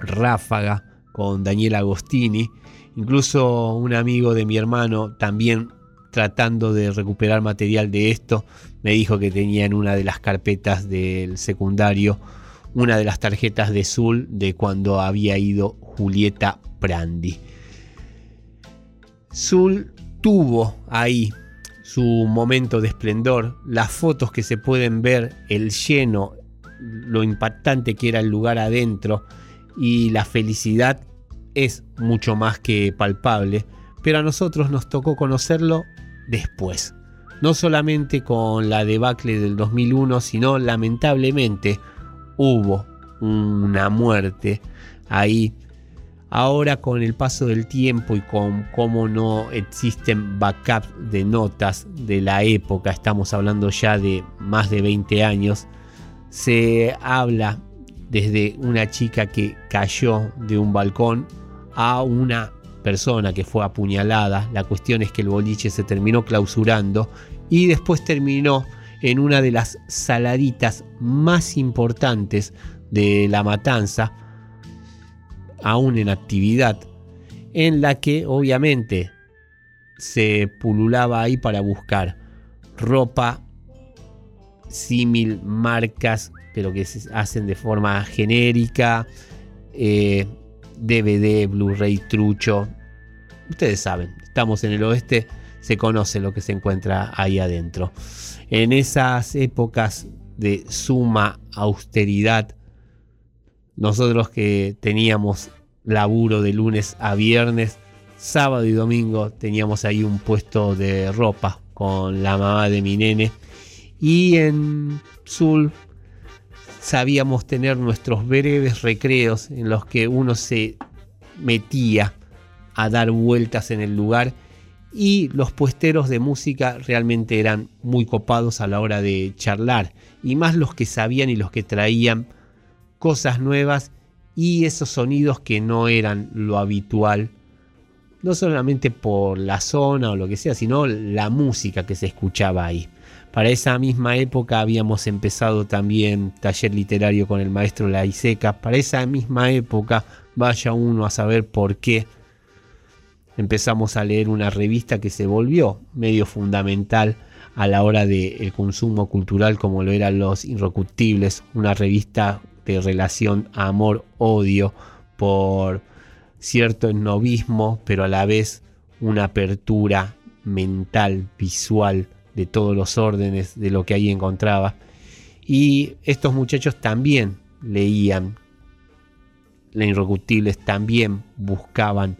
Ráfaga con Daniel Agostini, incluso un amigo de mi hermano también tratando de recuperar material de esto, me dijo que tenía en una de las carpetas del secundario una de las tarjetas de Zul de cuando había ido Julieta Prandi. Zul tuvo ahí su momento de esplendor, las fotos que se pueden ver, el lleno, lo impactante que era el lugar adentro y la felicidad es mucho más que palpable, pero a nosotros nos tocó conocerlo después. No solamente con la debacle del 2001, sino lamentablemente hubo una muerte ahí Ahora con el paso del tiempo y con cómo no existen backups de notas de la época, estamos hablando ya de más de 20 años, se habla desde una chica que cayó de un balcón a una persona que fue apuñalada. La cuestión es que el boliche se terminó clausurando y después terminó en una de las saladitas más importantes de la matanza, aún en actividad, en la que obviamente se pululaba ahí para buscar ropa, símil, marcas, pero que se hacen de forma genérica, eh, DVD, Blu-ray, trucho. Ustedes saben, estamos en el oeste, se conoce lo que se encuentra ahí adentro. En esas épocas de suma austeridad, nosotros que teníamos laburo de lunes a viernes, sábado y domingo teníamos ahí un puesto de ropa con la mamá de mi nene. Y en Sul sabíamos tener nuestros breves recreos en los que uno se metía a dar vueltas en el lugar y los puesteros de música realmente eran muy copados a la hora de charlar y más los que sabían y los que traían cosas nuevas y esos sonidos que no eran lo habitual no solamente por la zona o lo que sea sino la música que se escuchaba ahí para esa misma época habíamos empezado también taller literario con el maestro Laiseca. Para esa misma época vaya uno a saber por qué empezamos a leer una revista que se volvió medio fundamental a la hora del consumo cultural como lo eran Los Irrecutibles, una revista de relación amor-odio por cierto esnovismo, pero a la vez una apertura mental, visual de todos los órdenes de lo que ahí encontraba. Y estos muchachos también leían Los Irrecutibles, también buscaban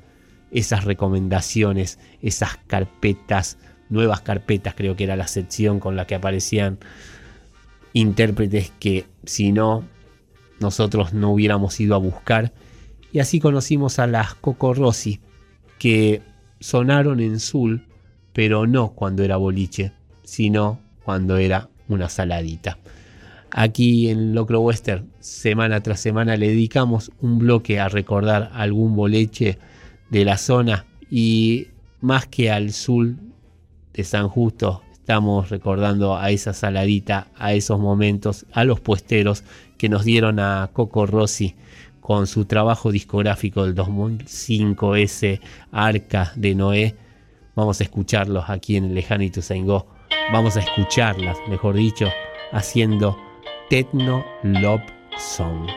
esas recomendaciones, esas carpetas, nuevas carpetas, creo que era la sección con la que aparecían intérpretes que si no, nosotros no hubiéramos ido a buscar. Y así conocimos a las Coco Rossi, que sonaron en Sul, pero no cuando era boliche, sino cuando era una saladita. Aquí en Locro Western, semana tras semana, le dedicamos un bloque a recordar algún boleche de la zona y más que al sur de San Justo estamos recordando a esa saladita, a esos momentos, a los puesteros que nos dieron a Coco Rossi con su trabajo discográfico del 2005, ese Arca de Noé. Vamos a escucharlos aquí en el Lejano Ituzaingó. Vamos a escucharlas, mejor dicho, haciendo Techno Love Song.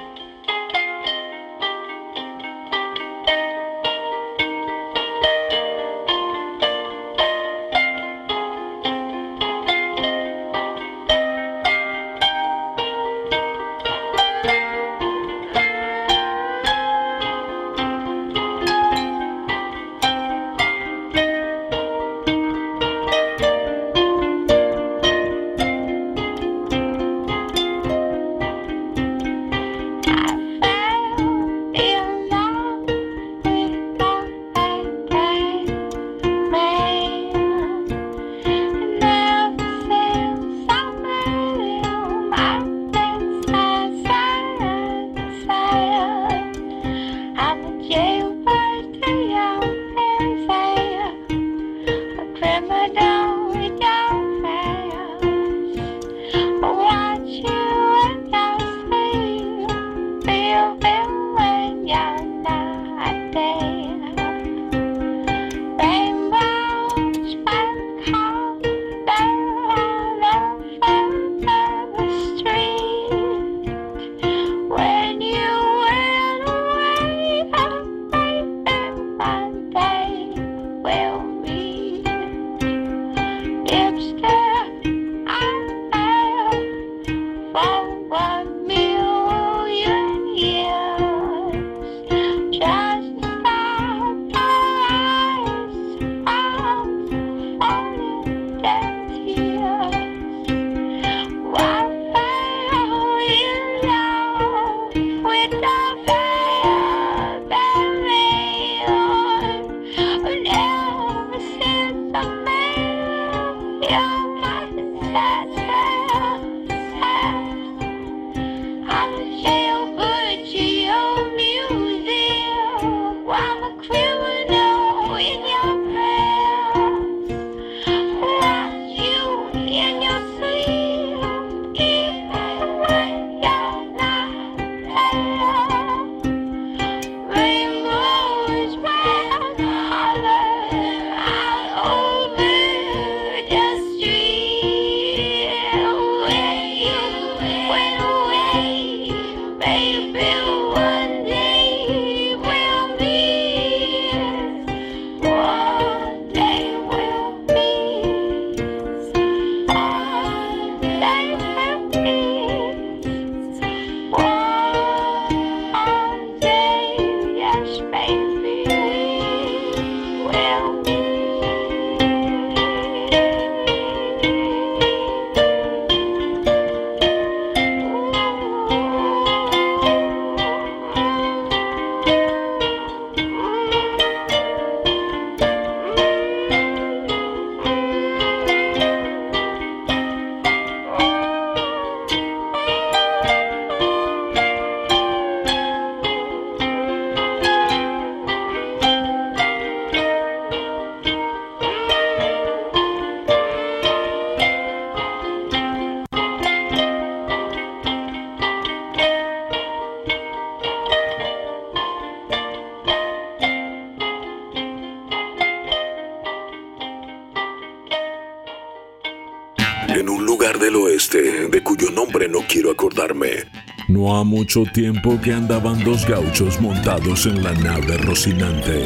Tiempo que andaban dos gauchos montados en la nave Rocinante.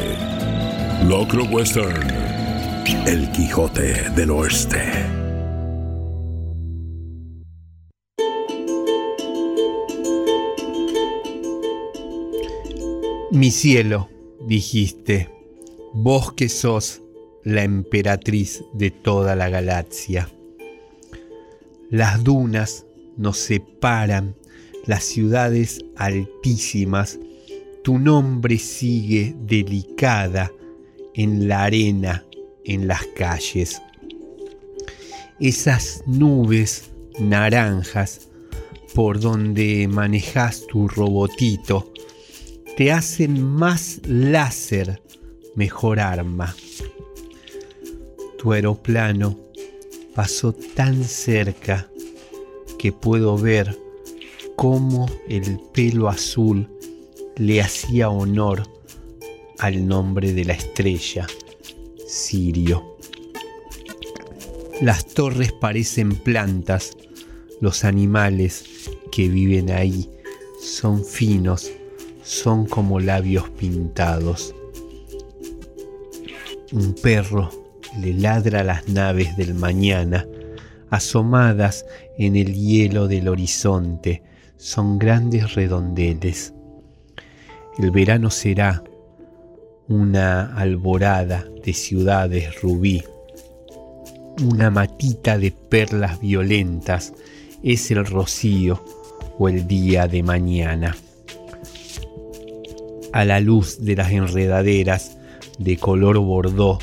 Locro Western. El Quijote del Oeste. Mi cielo, dijiste, vos que sos la emperatriz de toda la galaxia. Las dunas nos separan, las ciudades altísimas, tu nombre sigue delicada en la arena, en las calles. Esas nubes naranjas por donde manejas tu robotito te hacen más láser, mejor arma. Tu aeroplano pasó tan cerca que puedo ver cómo el pelo azul le hacía honor al nombre de la estrella, Sirio. Las torres parecen plantas, los animales que viven ahí son finos, son como labios pintados. Un perro le ladra a las naves del mañana, asomadas en el hielo del horizonte, son grandes redondeles. El verano será una alborada de ciudades rubí, una matita de perlas violentas es el rocío o el día de mañana. A la luz de las enredaderas de color bordó,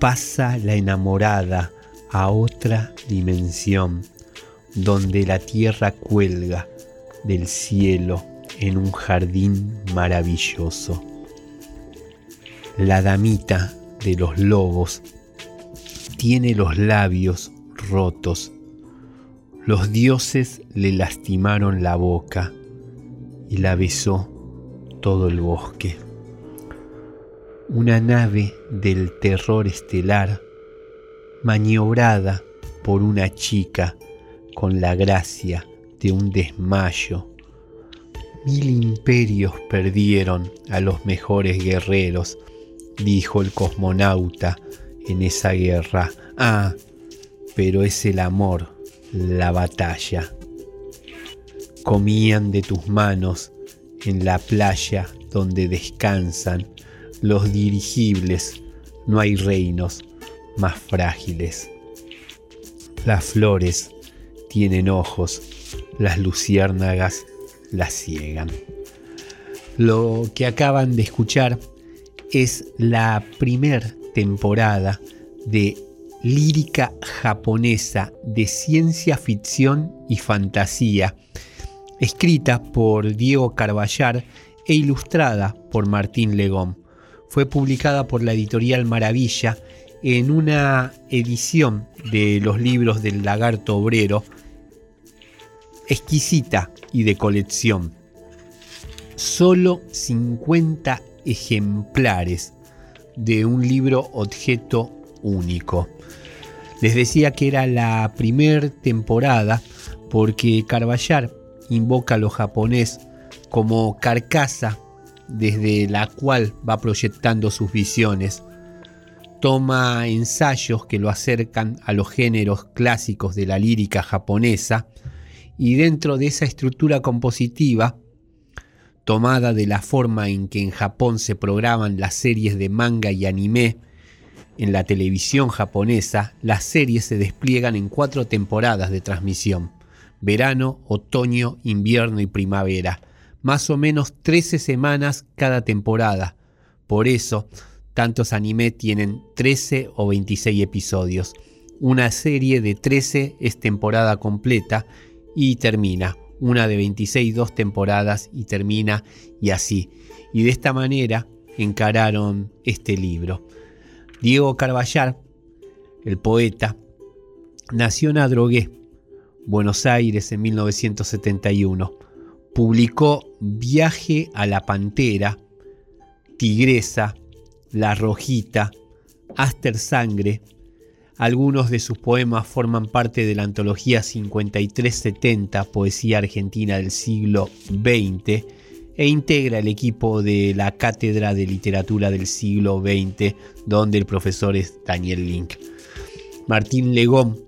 pasa la enamorada a otra dimensión, donde la tierra cuelga del cielo en un jardín maravilloso. La damita de los lobos tiene los labios rotos. Los dioses le lastimaron la boca y la besó todo el bosque. Una nave del terror estelar, maniobrada por una chica con la gracia de un desmayo. Mil imperios perdieron a los mejores guerreros, dijo el cosmonauta en esa guerra. Ah, pero es el amor, la batalla. Comían de tus manos en la playa donde descansan los dirigibles, no hay reinos más frágiles. Las flores tienen ojos, las luciérnagas las ciegan. Lo que acaban de escuchar es la primer temporada de lírica japonesa de ciencia ficción y fantasía, escrita por Diego Carballar e ilustrada por Martín Legón. Fue publicada por la editorial Maravilla en una edición de los libros del lagarto obrero, exquisita y de colección. Solo 50 ejemplares de un libro objeto único. Les decía que era la primer temporada porque Carballar invoca a lo japonés como carcasa desde la cual va proyectando sus visiones. Toma ensayos que lo acercan a los géneros clásicos de la lírica japonesa y dentro de esa estructura compositiva, tomada de la forma en que en Japón se programan las series de manga y anime, en la televisión japonesa, las series se despliegan en cuatro temporadas de transmisión, verano, otoño, invierno y primavera, más o menos 13 semanas cada temporada. Por eso, tantos anime tienen 13 o 26 episodios. Una serie de 13 es temporada completa y termina. Una de 26 dos temporadas y termina y así. Y de esta manera encararon este libro. Diego Carballar, el poeta, nació en Adrogué, Buenos Aires en 1971. Publicó Viaje a la Pantera, Tigresa, La Rojita, Aster Sangre, Algunos de sus poemas forman parte de la antología 5370, Poesía Argentina del siglo XX, e integra el equipo de la Cátedra de Literatura del siglo XX, donde el profesor es Daniel Link. Martín Legón,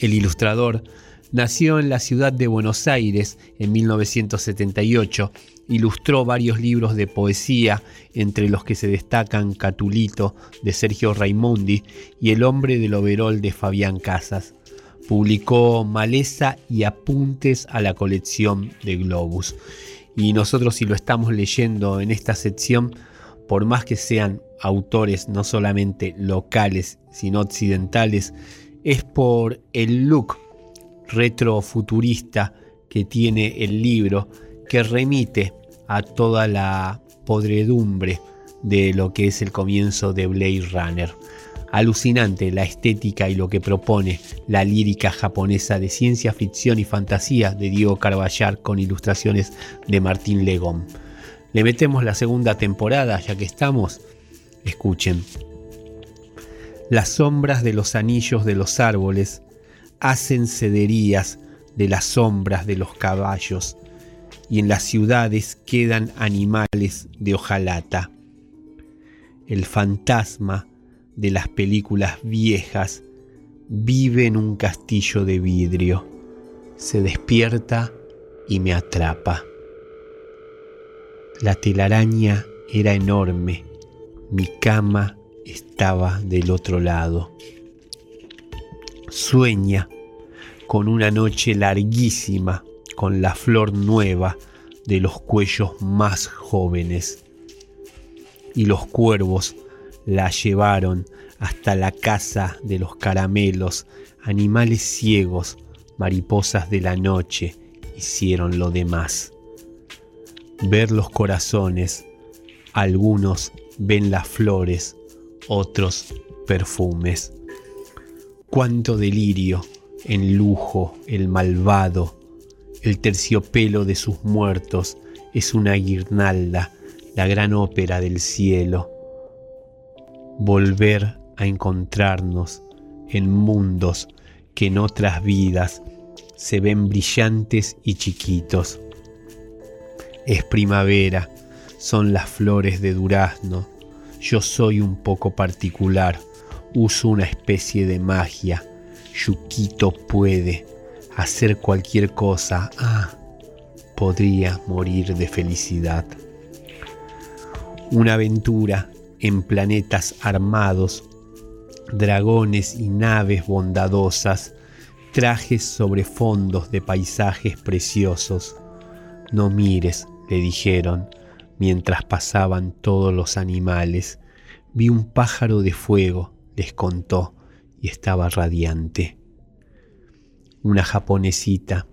el ilustrador, nació en la ciudad de Buenos Aires en 1978. Ilustró varios libros de poesía, entre los que se destacan Catulito de Sergio Raimondi y El hombre del overol de Fabián Casas. Publicó Maleza y apuntes a la colección de Globus. Y nosotros si lo estamos leyendo en esta sección, por más que sean autores no solamente locales, sino occidentales, es por el look retrofuturista que tiene el libro, que remite a toda la podredumbre de lo que es el comienzo de Blade Runner. Alucinante la estética y lo que propone la lírica japonesa de ciencia ficción y fantasía de Diego Carballar con ilustraciones de Martín Legón. Le metemos la segunda temporada ya que estamos. Escuchen. Las sombras de los anillos de los árboles hacen cederías de las sombras de los caballos y en las ciudades quedan animales de hojalata. El fantasma de las películas viejas vive en un castillo de vidrio, se despierta y me atrapa. La telaraña era enorme, mi cama estaba del otro lado. Sueña con una noche larguísima, con la flor nueva de los cuellos más jóvenes. Y los cuervos la llevaron hasta la casa de los caramelos, animales ciegos, mariposas de la noche, hicieron lo demás. Ver los corazones, algunos ven las flores, otros perfumes. Cuánto delirio en lujo el malvado, el terciopelo de sus muertos es una guirnalda, la gran ópera del cielo. Volver a encontrarnos en mundos que en otras vidas se ven brillantes y chiquitos. Es primavera, son las flores de durazno. Yo soy un poco particular, uso una especie de magia. Yuquito puede hacer cualquier cosa. Ah, podría morir de felicidad. Una aventura en planetas armados, dragones y naves bondadosas, trajes sobre fondos de paisajes preciosos. No mires, le dijeron, mientras pasaban todos los animales. Vi un pájaro de fuego, les contó, y estaba radiante. Una japonesita,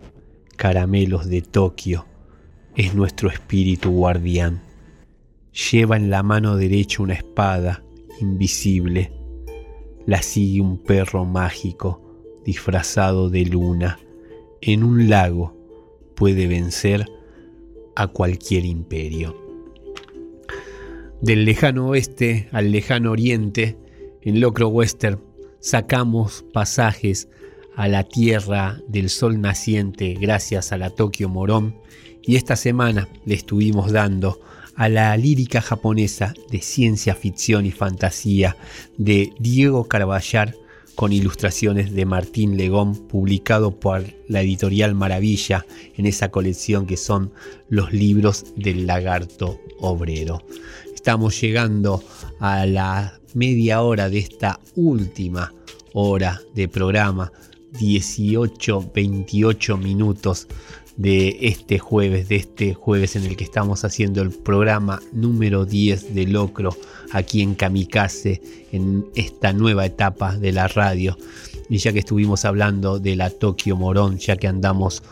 caramelos de Tokio, es nuestro espíritu guardián. Lleva en la mano derecha una espada invisible. La sigue un perro mágico disfrazado de luna. En un lago puede vencer a cualquier imperio. Del lejano oeste al lejano oriente, en Locro Western, sacamos pasajes a la tierra del sol naciente gracias a la Tokio Morón y esta semana le estuvimos dando a la lírica japonesa de ciencia ficción y fantasía de Diego Carballar con ilustraciones de Martín Legón, publicado por la editorial Maravilla en esa colección que son los libros del lagarto obrero. Estamos llegando a la media hora de esta última hora de programa, 18, 28 minutos de este jueves, de este jueves en el que estamos haciendo el programa número 10 de Locro aquí en Kamikaze, en esta nueva etapa de la radio. Y ya que estuvimos hablando de la Tokio Morón, ya que andamos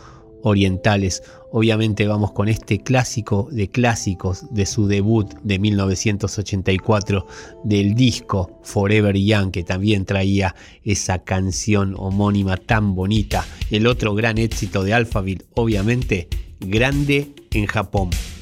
orientales, obviamente vamos con este clásico de clásicos de su debut de 1984 del disco Forever Young, que también traía esa canción homónima tan bonita. El otro gran éxito de Alphaville, obviamente, grande en Japón.「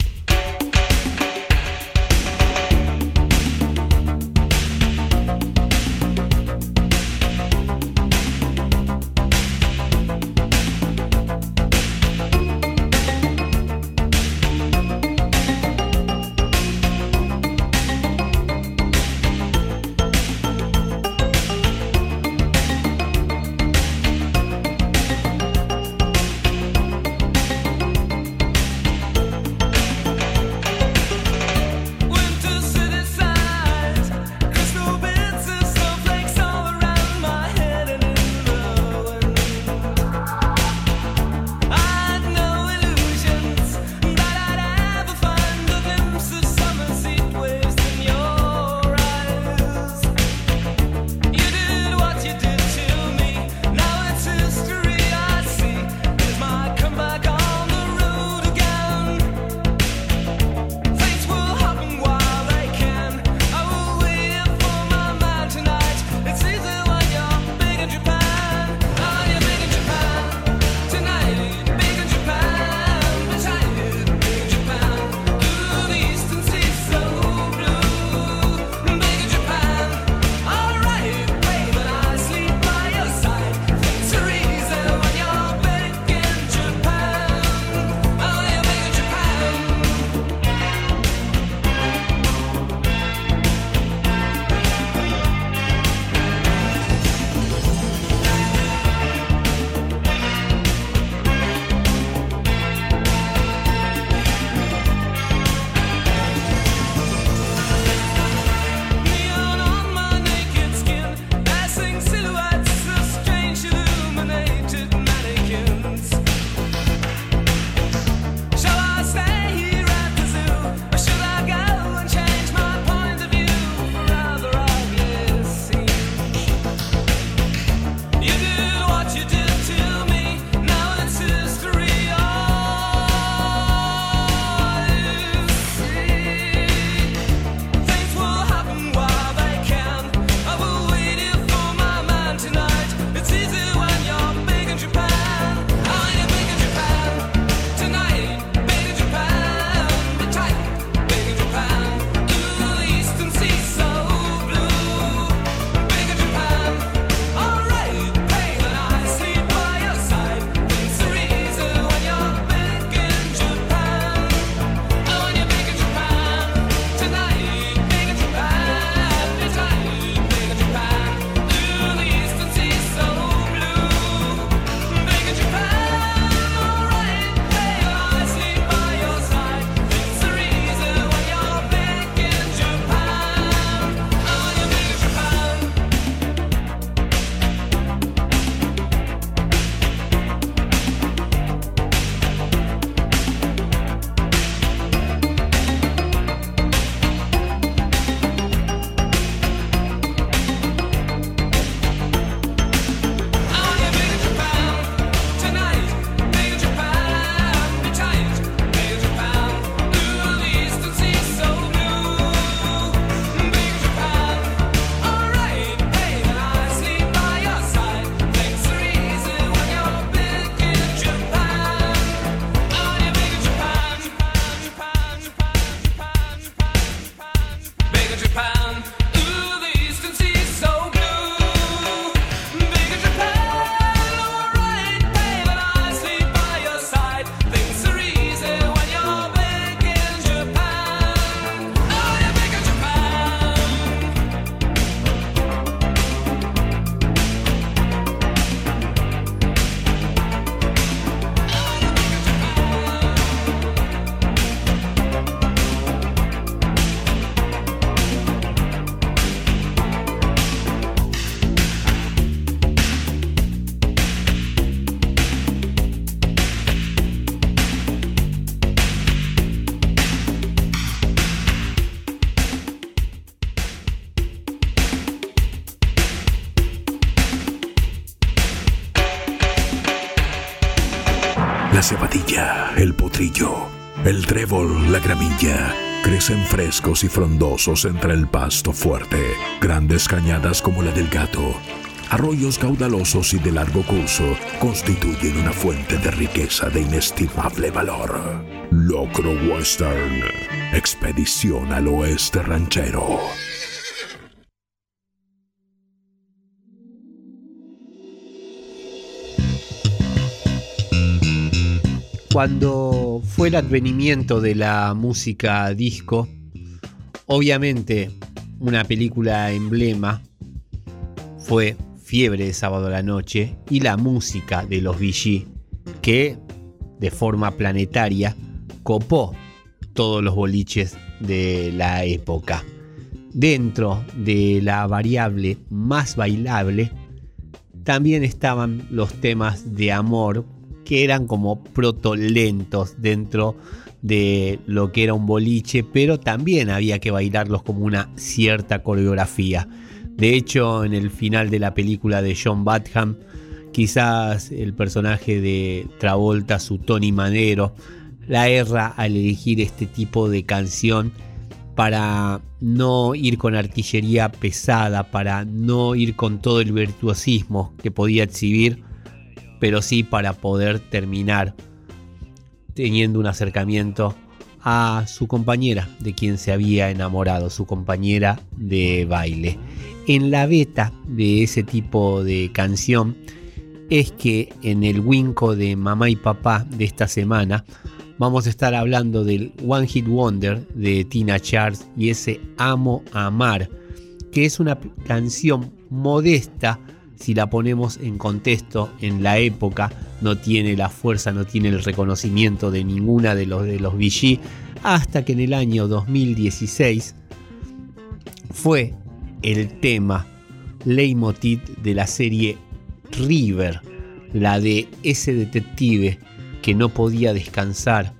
el trébol, la gramilla, crecen frescos y frondosos entre el pasto fuerte. Grandes cañadas como la del gato, arroyos caudalosos y de largo curso constituyen una fuente de riqueza de inestimable valor. Locro Western, expedición al oeste ranchero. Cuando fue el advenimiento de la música disco, obviamente una película emblema fue Fiebre de sábado a la noche y la música de los VG, que de forma planetaria copó todos los boliches de la época. Dentro de la variable más bailable, también estaban los temas de amor que eran como proto-lentos dentro de lo que era un boliche, pero también había que bailarlos como una cierta coreografía. De hecho, en el final de la película de John Badham, quizás el personaje de Travolta, su Tony Manero, la erra al elegir este tipo de canción para no ir con artillería pesada, para no ir con todo el virtuosismo que podía exhibir, pero sí para poder terminar teniendo un acercamiento a su compañera de quien se había enamorado, su compañera de baile. En la beta de ese tipo de canción es que en el Winco de Mamá y Papá de esta semana vamos a estar hablando del One Hit Wonder de Tina Charles y ese Amo Amar, que es una canción modesta si la ponemos en contexto en la época, no tiene la fuerza, no tiene el reconocimiento de ninguna de los de los VG, hasta que en el año 2016 fue el tema leitmotiv de la serie River, la de ese detective que no podía descansar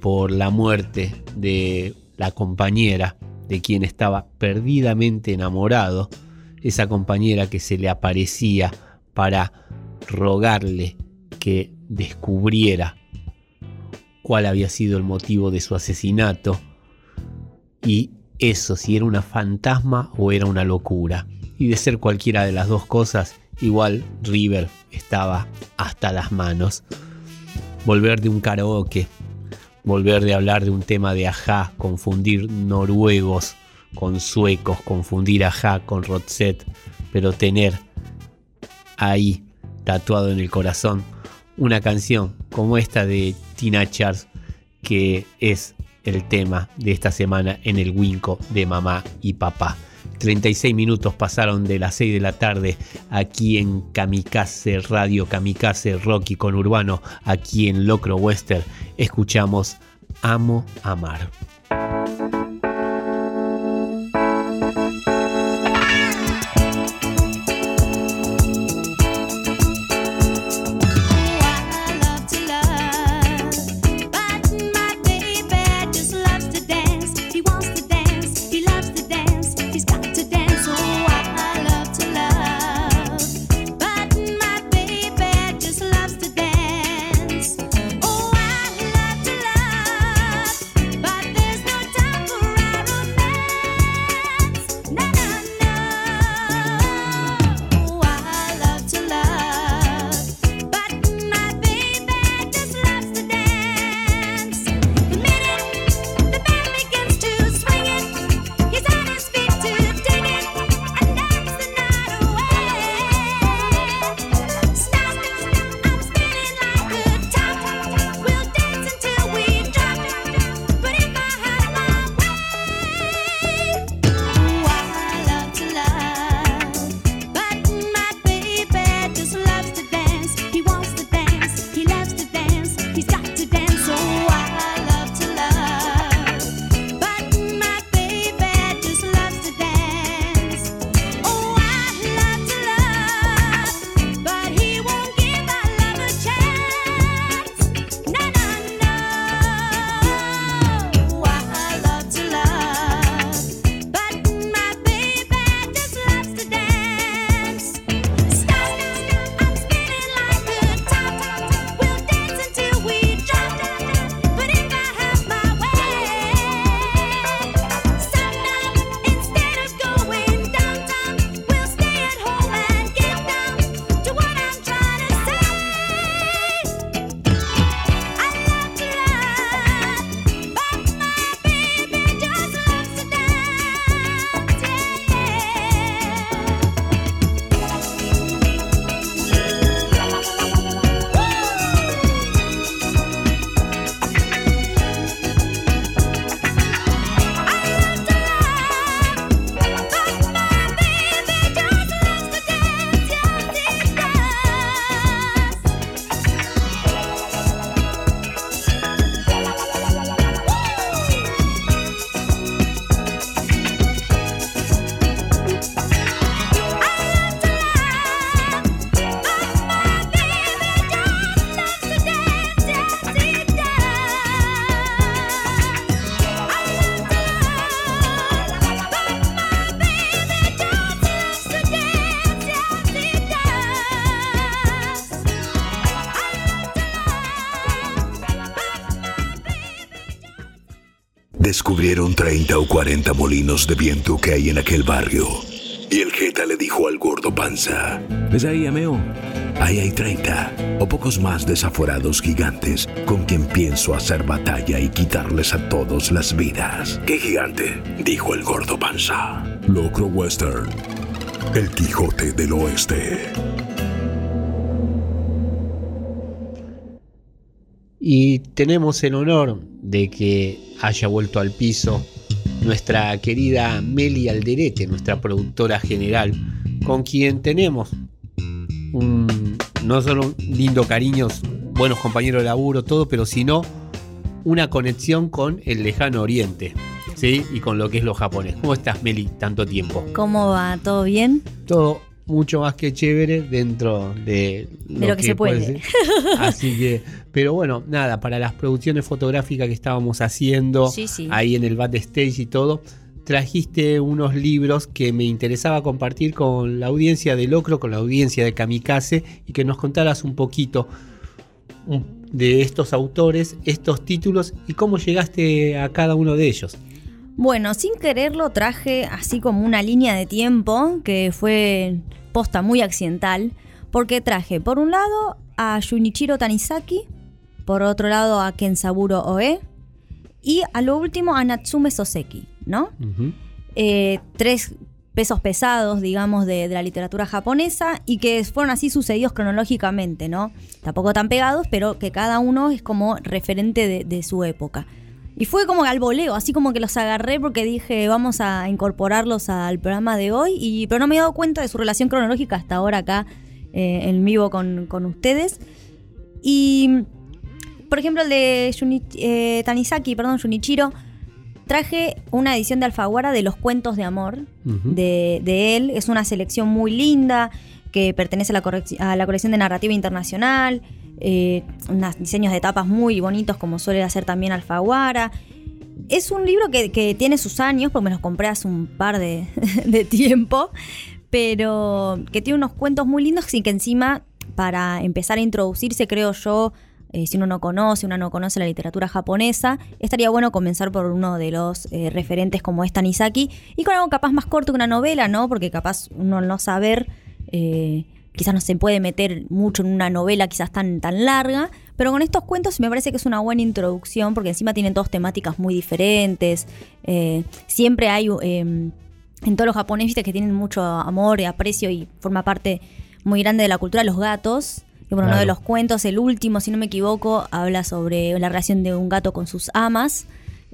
por la muerte de la compañera de quien estaba perdidamente enamorado, esa compañera que se le aparecía para rogarle que descubriera cuál había sido el motivo de su asesinato y eso si era una fantasma o era una locura. Y de ser cualquiera de las dos cosas, igual River estaba hasta las manos. Volver de un karaoke, volver de hablar de un tema de ajá, confundir noruegos con suecos, confundir ajá con Roxette, pero tener ahí tatuado en el corazón una canción como esta de Tina Charles que es el tema de esta semana en el Winco de mamá y papá. 36 minutos pasaron de las 6 de la tarde aquí en Kamikaze Radio, Kamikaze Rocky con Urbano, aquí en Locro Western. Escuchamos Amo Amar. Descubrieron 30 o 40 molinos de viento que hay en aquel barrio. Y el Jeta le dijo al gordo panza: ¿Ves ahí, ameo? Ahí hay 30 o pocos más desaforados gigantes con quien pienso hacer batalla y quitarles a todos las vidas. ¿Qué gigante? dijo el gordo panza. Locro Western. El Quijote del Oeste. Y tenemos el honor de que haya vuelto al piso nuestra querida Meli Alderete, nuestra productora general, con quien tenemos un, no solo un lindo cariño, buenos compañeros de laburo, todo, pero sino una conexión con el lejano oriente, ¿sí? Y con lo que es lo japonés. ¿Cómo estás, Meli, tanto tiempo? ¿Cómo va? ¿Todo bien? Todo mucho más que chévere dentro de lo, De lo que se puede. Así que, pero bueno, nada, para las producciones fotográficas que estábamos haciendo Sí, sí. ahí en el backstage y todo, trajiste unos libros que me interesaba compartir con la audiencia de Locro, con la audiencia de Kamikaze y que nos contaras un poquito de estos autores, estos títulos y cómo llegaste a cada uno de ellos. Bueno, sin quererlo traje así como una línea de tiempo que fue posta muy accidental, porque traje por un lado a Junichiro Tanizaki, por otro lado a Kensaburo Oe y a lo último a Natsume Soseki, ¿no? Eh, tres pesos pesados, digamos, de, de la literatura japonesa y que fueron así sucedidos cronológicamente, ¿no? Tampoco tan pegados, pero que cada uno es como referente de, de su época. Y fue como al voleo, así como que los agarré porque dije, vamos a incorporarlos al programa de hoy, y, pero no me he dado cuenta de su relación cronológica hasta ahora acá eh, en vivo con, con ustedes. Y, por ejemplo, el de eh, Tanizaki, perdón, Junichiro, traje una edición de Alfaguara de los cuentos de amor de, de él. Es una selección muy linda que pertenece a la, a la colección de narrativa internacional. Eh, unos diseños de tapas muy bonitos como suele hacer también Alfaguara. Es un libro que, tiene sus años, porque me los compré hace un par de, de tiempo, pero que tiene unos cuentos muy lindos y que encima, para empezar a introducirse, creo yo, eh, si uno no conoce, uno no conoce la literatura japonesa, estaría bueno comenzar por uno de los eh, referentes como es Tanizaki y con algo capaz más corto que una novela, ¿no? Porque capaz uno no saber, eh, quizás no se puede meter mucho en una novela quizás tan, tan larga, pero con estos cuentos me parece que es una buena introducción porque encima tienen dos temáticas muy diferentes, eh, siempre hay... eh, en todos los japoneses que tienen mucho amor y aprecio y forma parte muy grande de la cultura los gatos. Y bueno, uno de los cuentos, el último, si no me equivoco, habla sobre la relación de un gato con sus amas.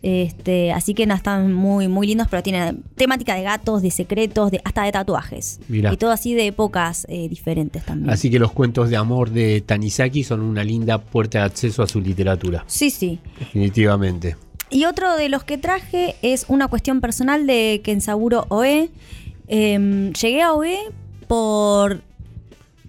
Este, así que nada, están muy, muy lindos, pero tienen temática de gatos, de secretos, de, hasta de tatuajes. Mirá. Y todo así de épocas eh, diferentes también. Así que los cuentos de amor de Tanizaki son una linda puerta de acceso a su literatura, Sí, sí. definitivamente. Y otro de los que traje es una cuestión personal de Kensaburo Oe. Em, llegué a Oe por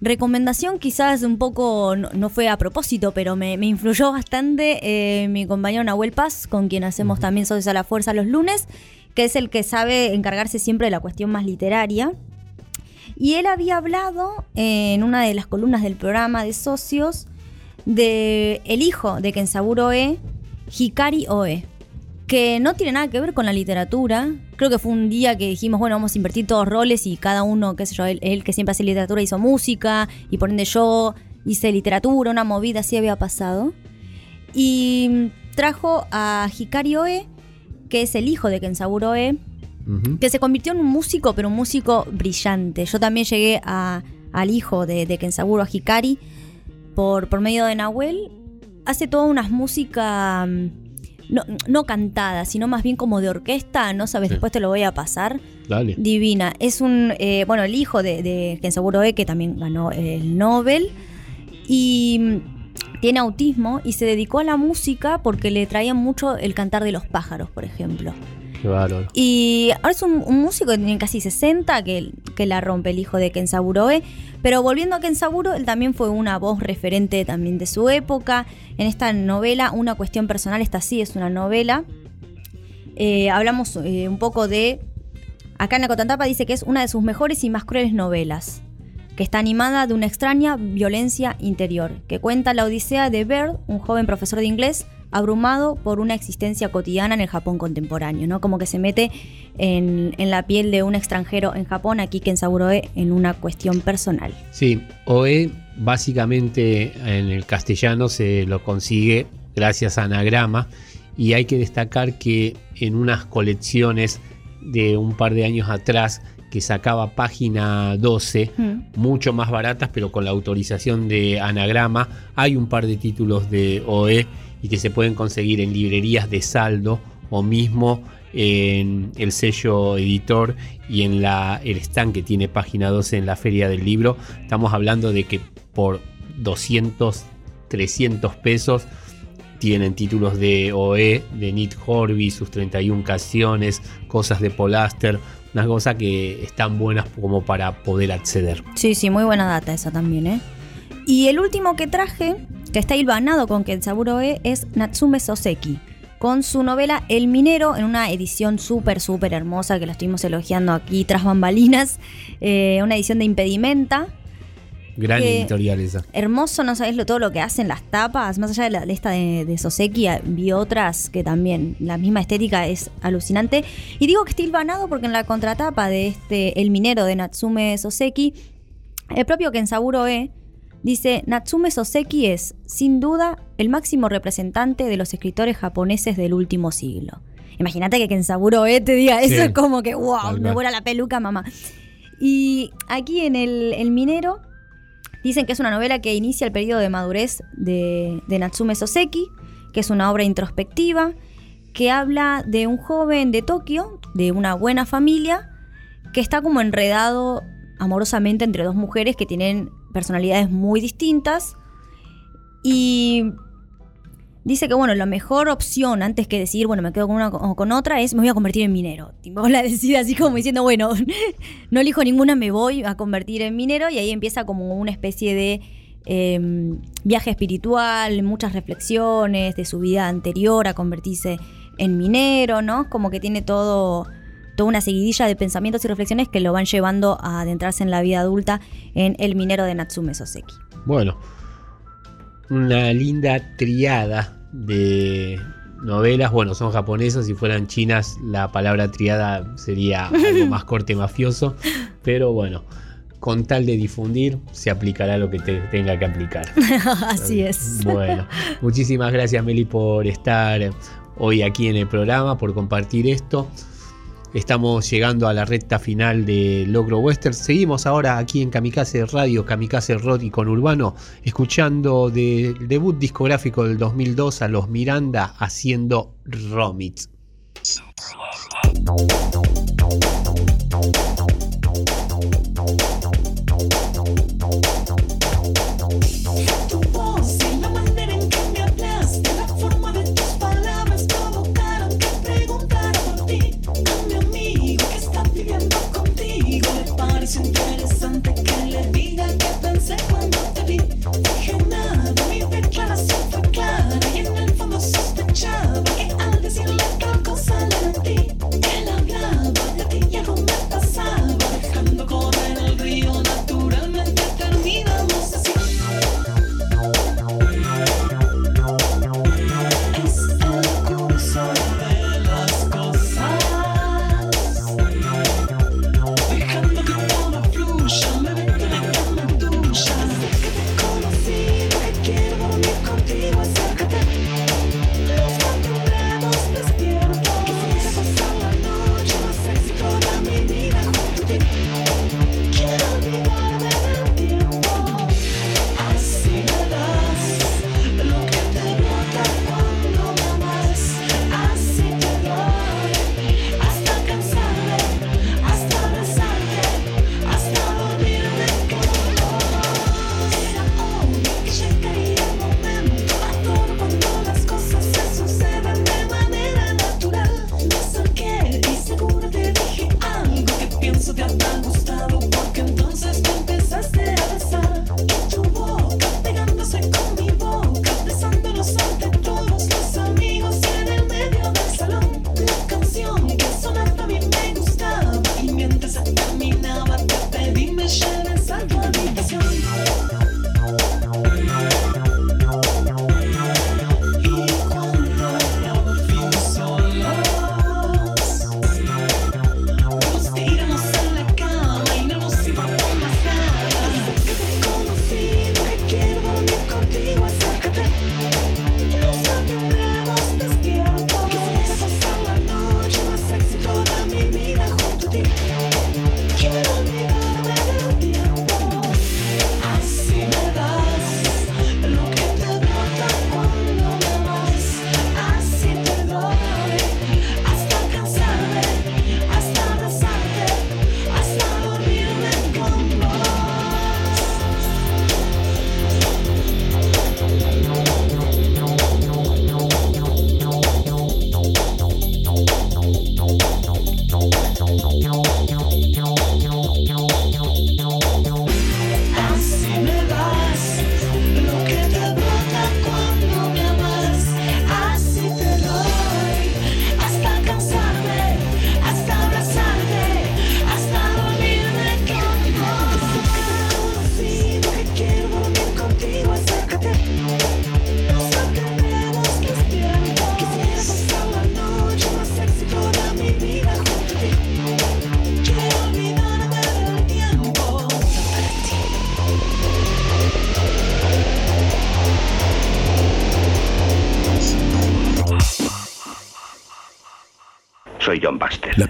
recomendación, quizás un poco, no, no fue a propósito, pero me, me influyó bastante eh, mi compañero Nahuel Paz, con quien hacemos también Socios a la Fuerza los lunes, que es el que sabe encargarse siempre de la cuestión más literaria. Y él había hablado en una de las columnas del programa de socios de el hijo de Kensaburo Oe, Hikari Oe, que no tiene nada que ver con la literatura. Creo que fue un día que dijimos, bueno, vamos a invertir todos roles y cada uno, qué sé yo, él, él que siempre hace literatura hizo música y por ende yo hice literatura, una movida así había pasado. Y trajo a Hikari Oe, que es el hijo de Kensaburo Oe, que se convirtió en un músico, pero un músico brillante. Yo también llegué a- al hijo de, de Kensaburo, a Hikari, por, por medio de Nahuel. Hace toda unas músicas mm, no, no cantadas, sino más bien como de orquesta, ¿no sabes? Sí. Después te lo voy a pasar. Dale. Divina. Es un, eh, bueno, el hijo de, de Kensaburo E, que también ganó el Nobel. Y mm, tiene autismo y se dedicó a la música porque le traía mucho el cantar de los pájaros, por ejemplo. Y ahora es un, músico que tiene casi 60, que, que la rompe el hijo de Kensaburo E. Pero volviendo a Kensaburo, él también fue una voz referente también de su época. En esta novela, Una cuestión personal, esta sí es una novela. Eh, hablamos eh, un poco de... Acá en la Cotantapa dice que es una de sus mejores y más crueles novelas, que está animada de una extraña violencia interior, que cuenta la odisea de Bird, un joven profesor de inglés, abrumado por una existencia cotidiana en el Japón contemporáneo, ¿no? Como que se mete en, en la piel de un extranjero en Japón, aquí Kensaburo E, en una cuestión personal. Sí, OE básicamente en el castellano se lo consigue gracias a anagrama y hay que destacar que en unas colecciones de un par de años atrás que sacaba página 12, mucho más baratas, pero con la autorización de anagrama, hay un par de títulos de OE y que se pueden conseguir en librerías de saldo o mismo en el sello editor y en la, el stand que tiene página 12 en la feria del libro. Estamos hablando de que por 200, 300 pesos tienen títulos de OE, de Nick Horby, sus 31 canciones, cosas de Polaster, unas cosas que están buenas como para poder acceder. Sí, sí, muy buena data esa también, ¿eh? Y el último que traje, que está hilvanado con Kensaburo E, es Natsume Soseki, con su novela El Minero, en una edición súper, súper hermosa que la estuvimos elogiando aquí tras bambalinas, eh, una edición de impedimenta. Gran Que- editorial esa. Hermoso, no sabes lo, todo lo que hacen las tapas, más allá de, la, de esta de, de Soseki, ah, vi otras que también la misma estética es alucinante. Y digo que está hilvanado porque en la contratapa de este El Minero de Natsume Soseki, el propio Kensaburo E dice, Natsume Soseki es, sin duda, el máximo representante de los escritores japoneses del último siglo. Imagínate que Kensaburo E te diga eso, es como que, wow, Tal me vuela la peluca, mamá. Y aquí en el, el Minero dicen que es una novela que inicia el periodo de madurez de, de Natsume Soseki, que es una obra introspectiva, que habla de un joven de Tokio, de una buena familia, que está como enredado amorosamente entre dos mujeres que tienen personalidades muy distintas. Y dice que, bueno, la mejor opción antes que decir, bueno, me quedo con una o con otra, es me voy a convertir en minero. Tipo, la decide así como diciendo, bueno, no elijo ninguna, me voy a convertir en minero. Y ahí empieza como una especie de eh, viaje espiritual, muchas reflexiones de su vida anterior a convertirse en minero, ¿no? Como que tiene todo toda una seguidilla de pensamientos y reflexiones que lo van llevando a adentrarse en la vida adulta en El minero de Natsume Soseki. Bueno, una linda triada de novelas. Bueno, son japonesas. Si fueran chinas, la palabra triada sería algo más corte mafioso. Pero bueno, con tal de difundir, se aplicará lo que te tenga que aplicar. Así es. Bueno, muchísimas gracias Meli por estar hoy aquí en el programa, por compartir esto. Estamos llegando a la recta final de Logro Western. Seguimos ahora aquí en Kamikaze Radio, Kamikaze Rock y con Urbano, escuchando del debut discográfico del 2002 a los Miranda haciendo Romits.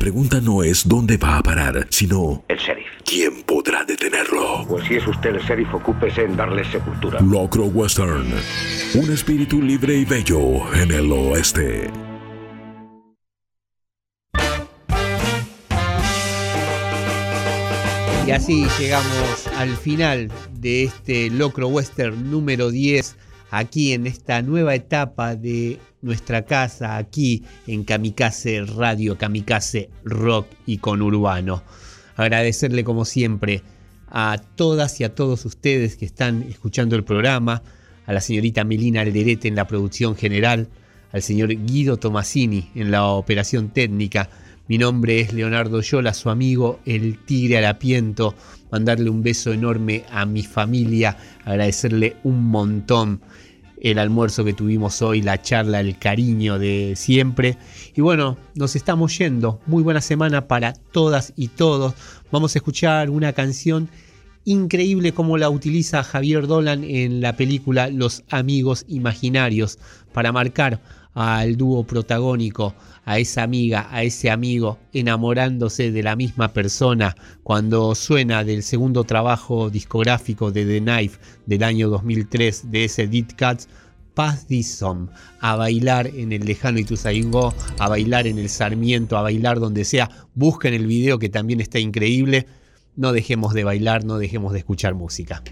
Pregunta no es dónde va a parar, sino El sheriff. quién podrá detenerlo. Pues si es usted el sheriff, ocúpese en darle sepultura. Locro Western. Un espíritu libre y bello en el oeste. Y así llegamos al final de este Locro Western número 10, aquí en esta nueva etapa de nuestra casa, aquí en Kamikaze Radio, Kamikaze Rock y con Urbano. Agradecerle como siempre a todas y a todos ustedes que están escuchando el programa, a la señorita Melina Alderete en la producción general, al señor Guido Tomasini en la operación técnica. Mi nombre es Leonardo Yola, su amigo el Tigre Harapiento. Mandarle un beso enorme a mi familia, agradecerle un montón el almuerzo que tuvimos hoy, la charla, el cariño de siempre. Y bueno, nos estamos yendo. Muy buena semana para todas y todos. Vamos a escuchar una canción increíble como la utiliza Javier Dolan en la película Los Amigos Imaginarios para marcar al dúo protagónico, a esa amiga, a ese amigo enamorándose de la misma persona cuando suena del segundo trabajo discográfico de The Knife del año 2003 de ese Dead Cats This Song, a bailar en el lejano Ituzaingó, a bailar en el Sarmiento, a bailar donde sea. Busquen el video que también está increíble. No dejemos de bailar, no dejemos de escuchar música.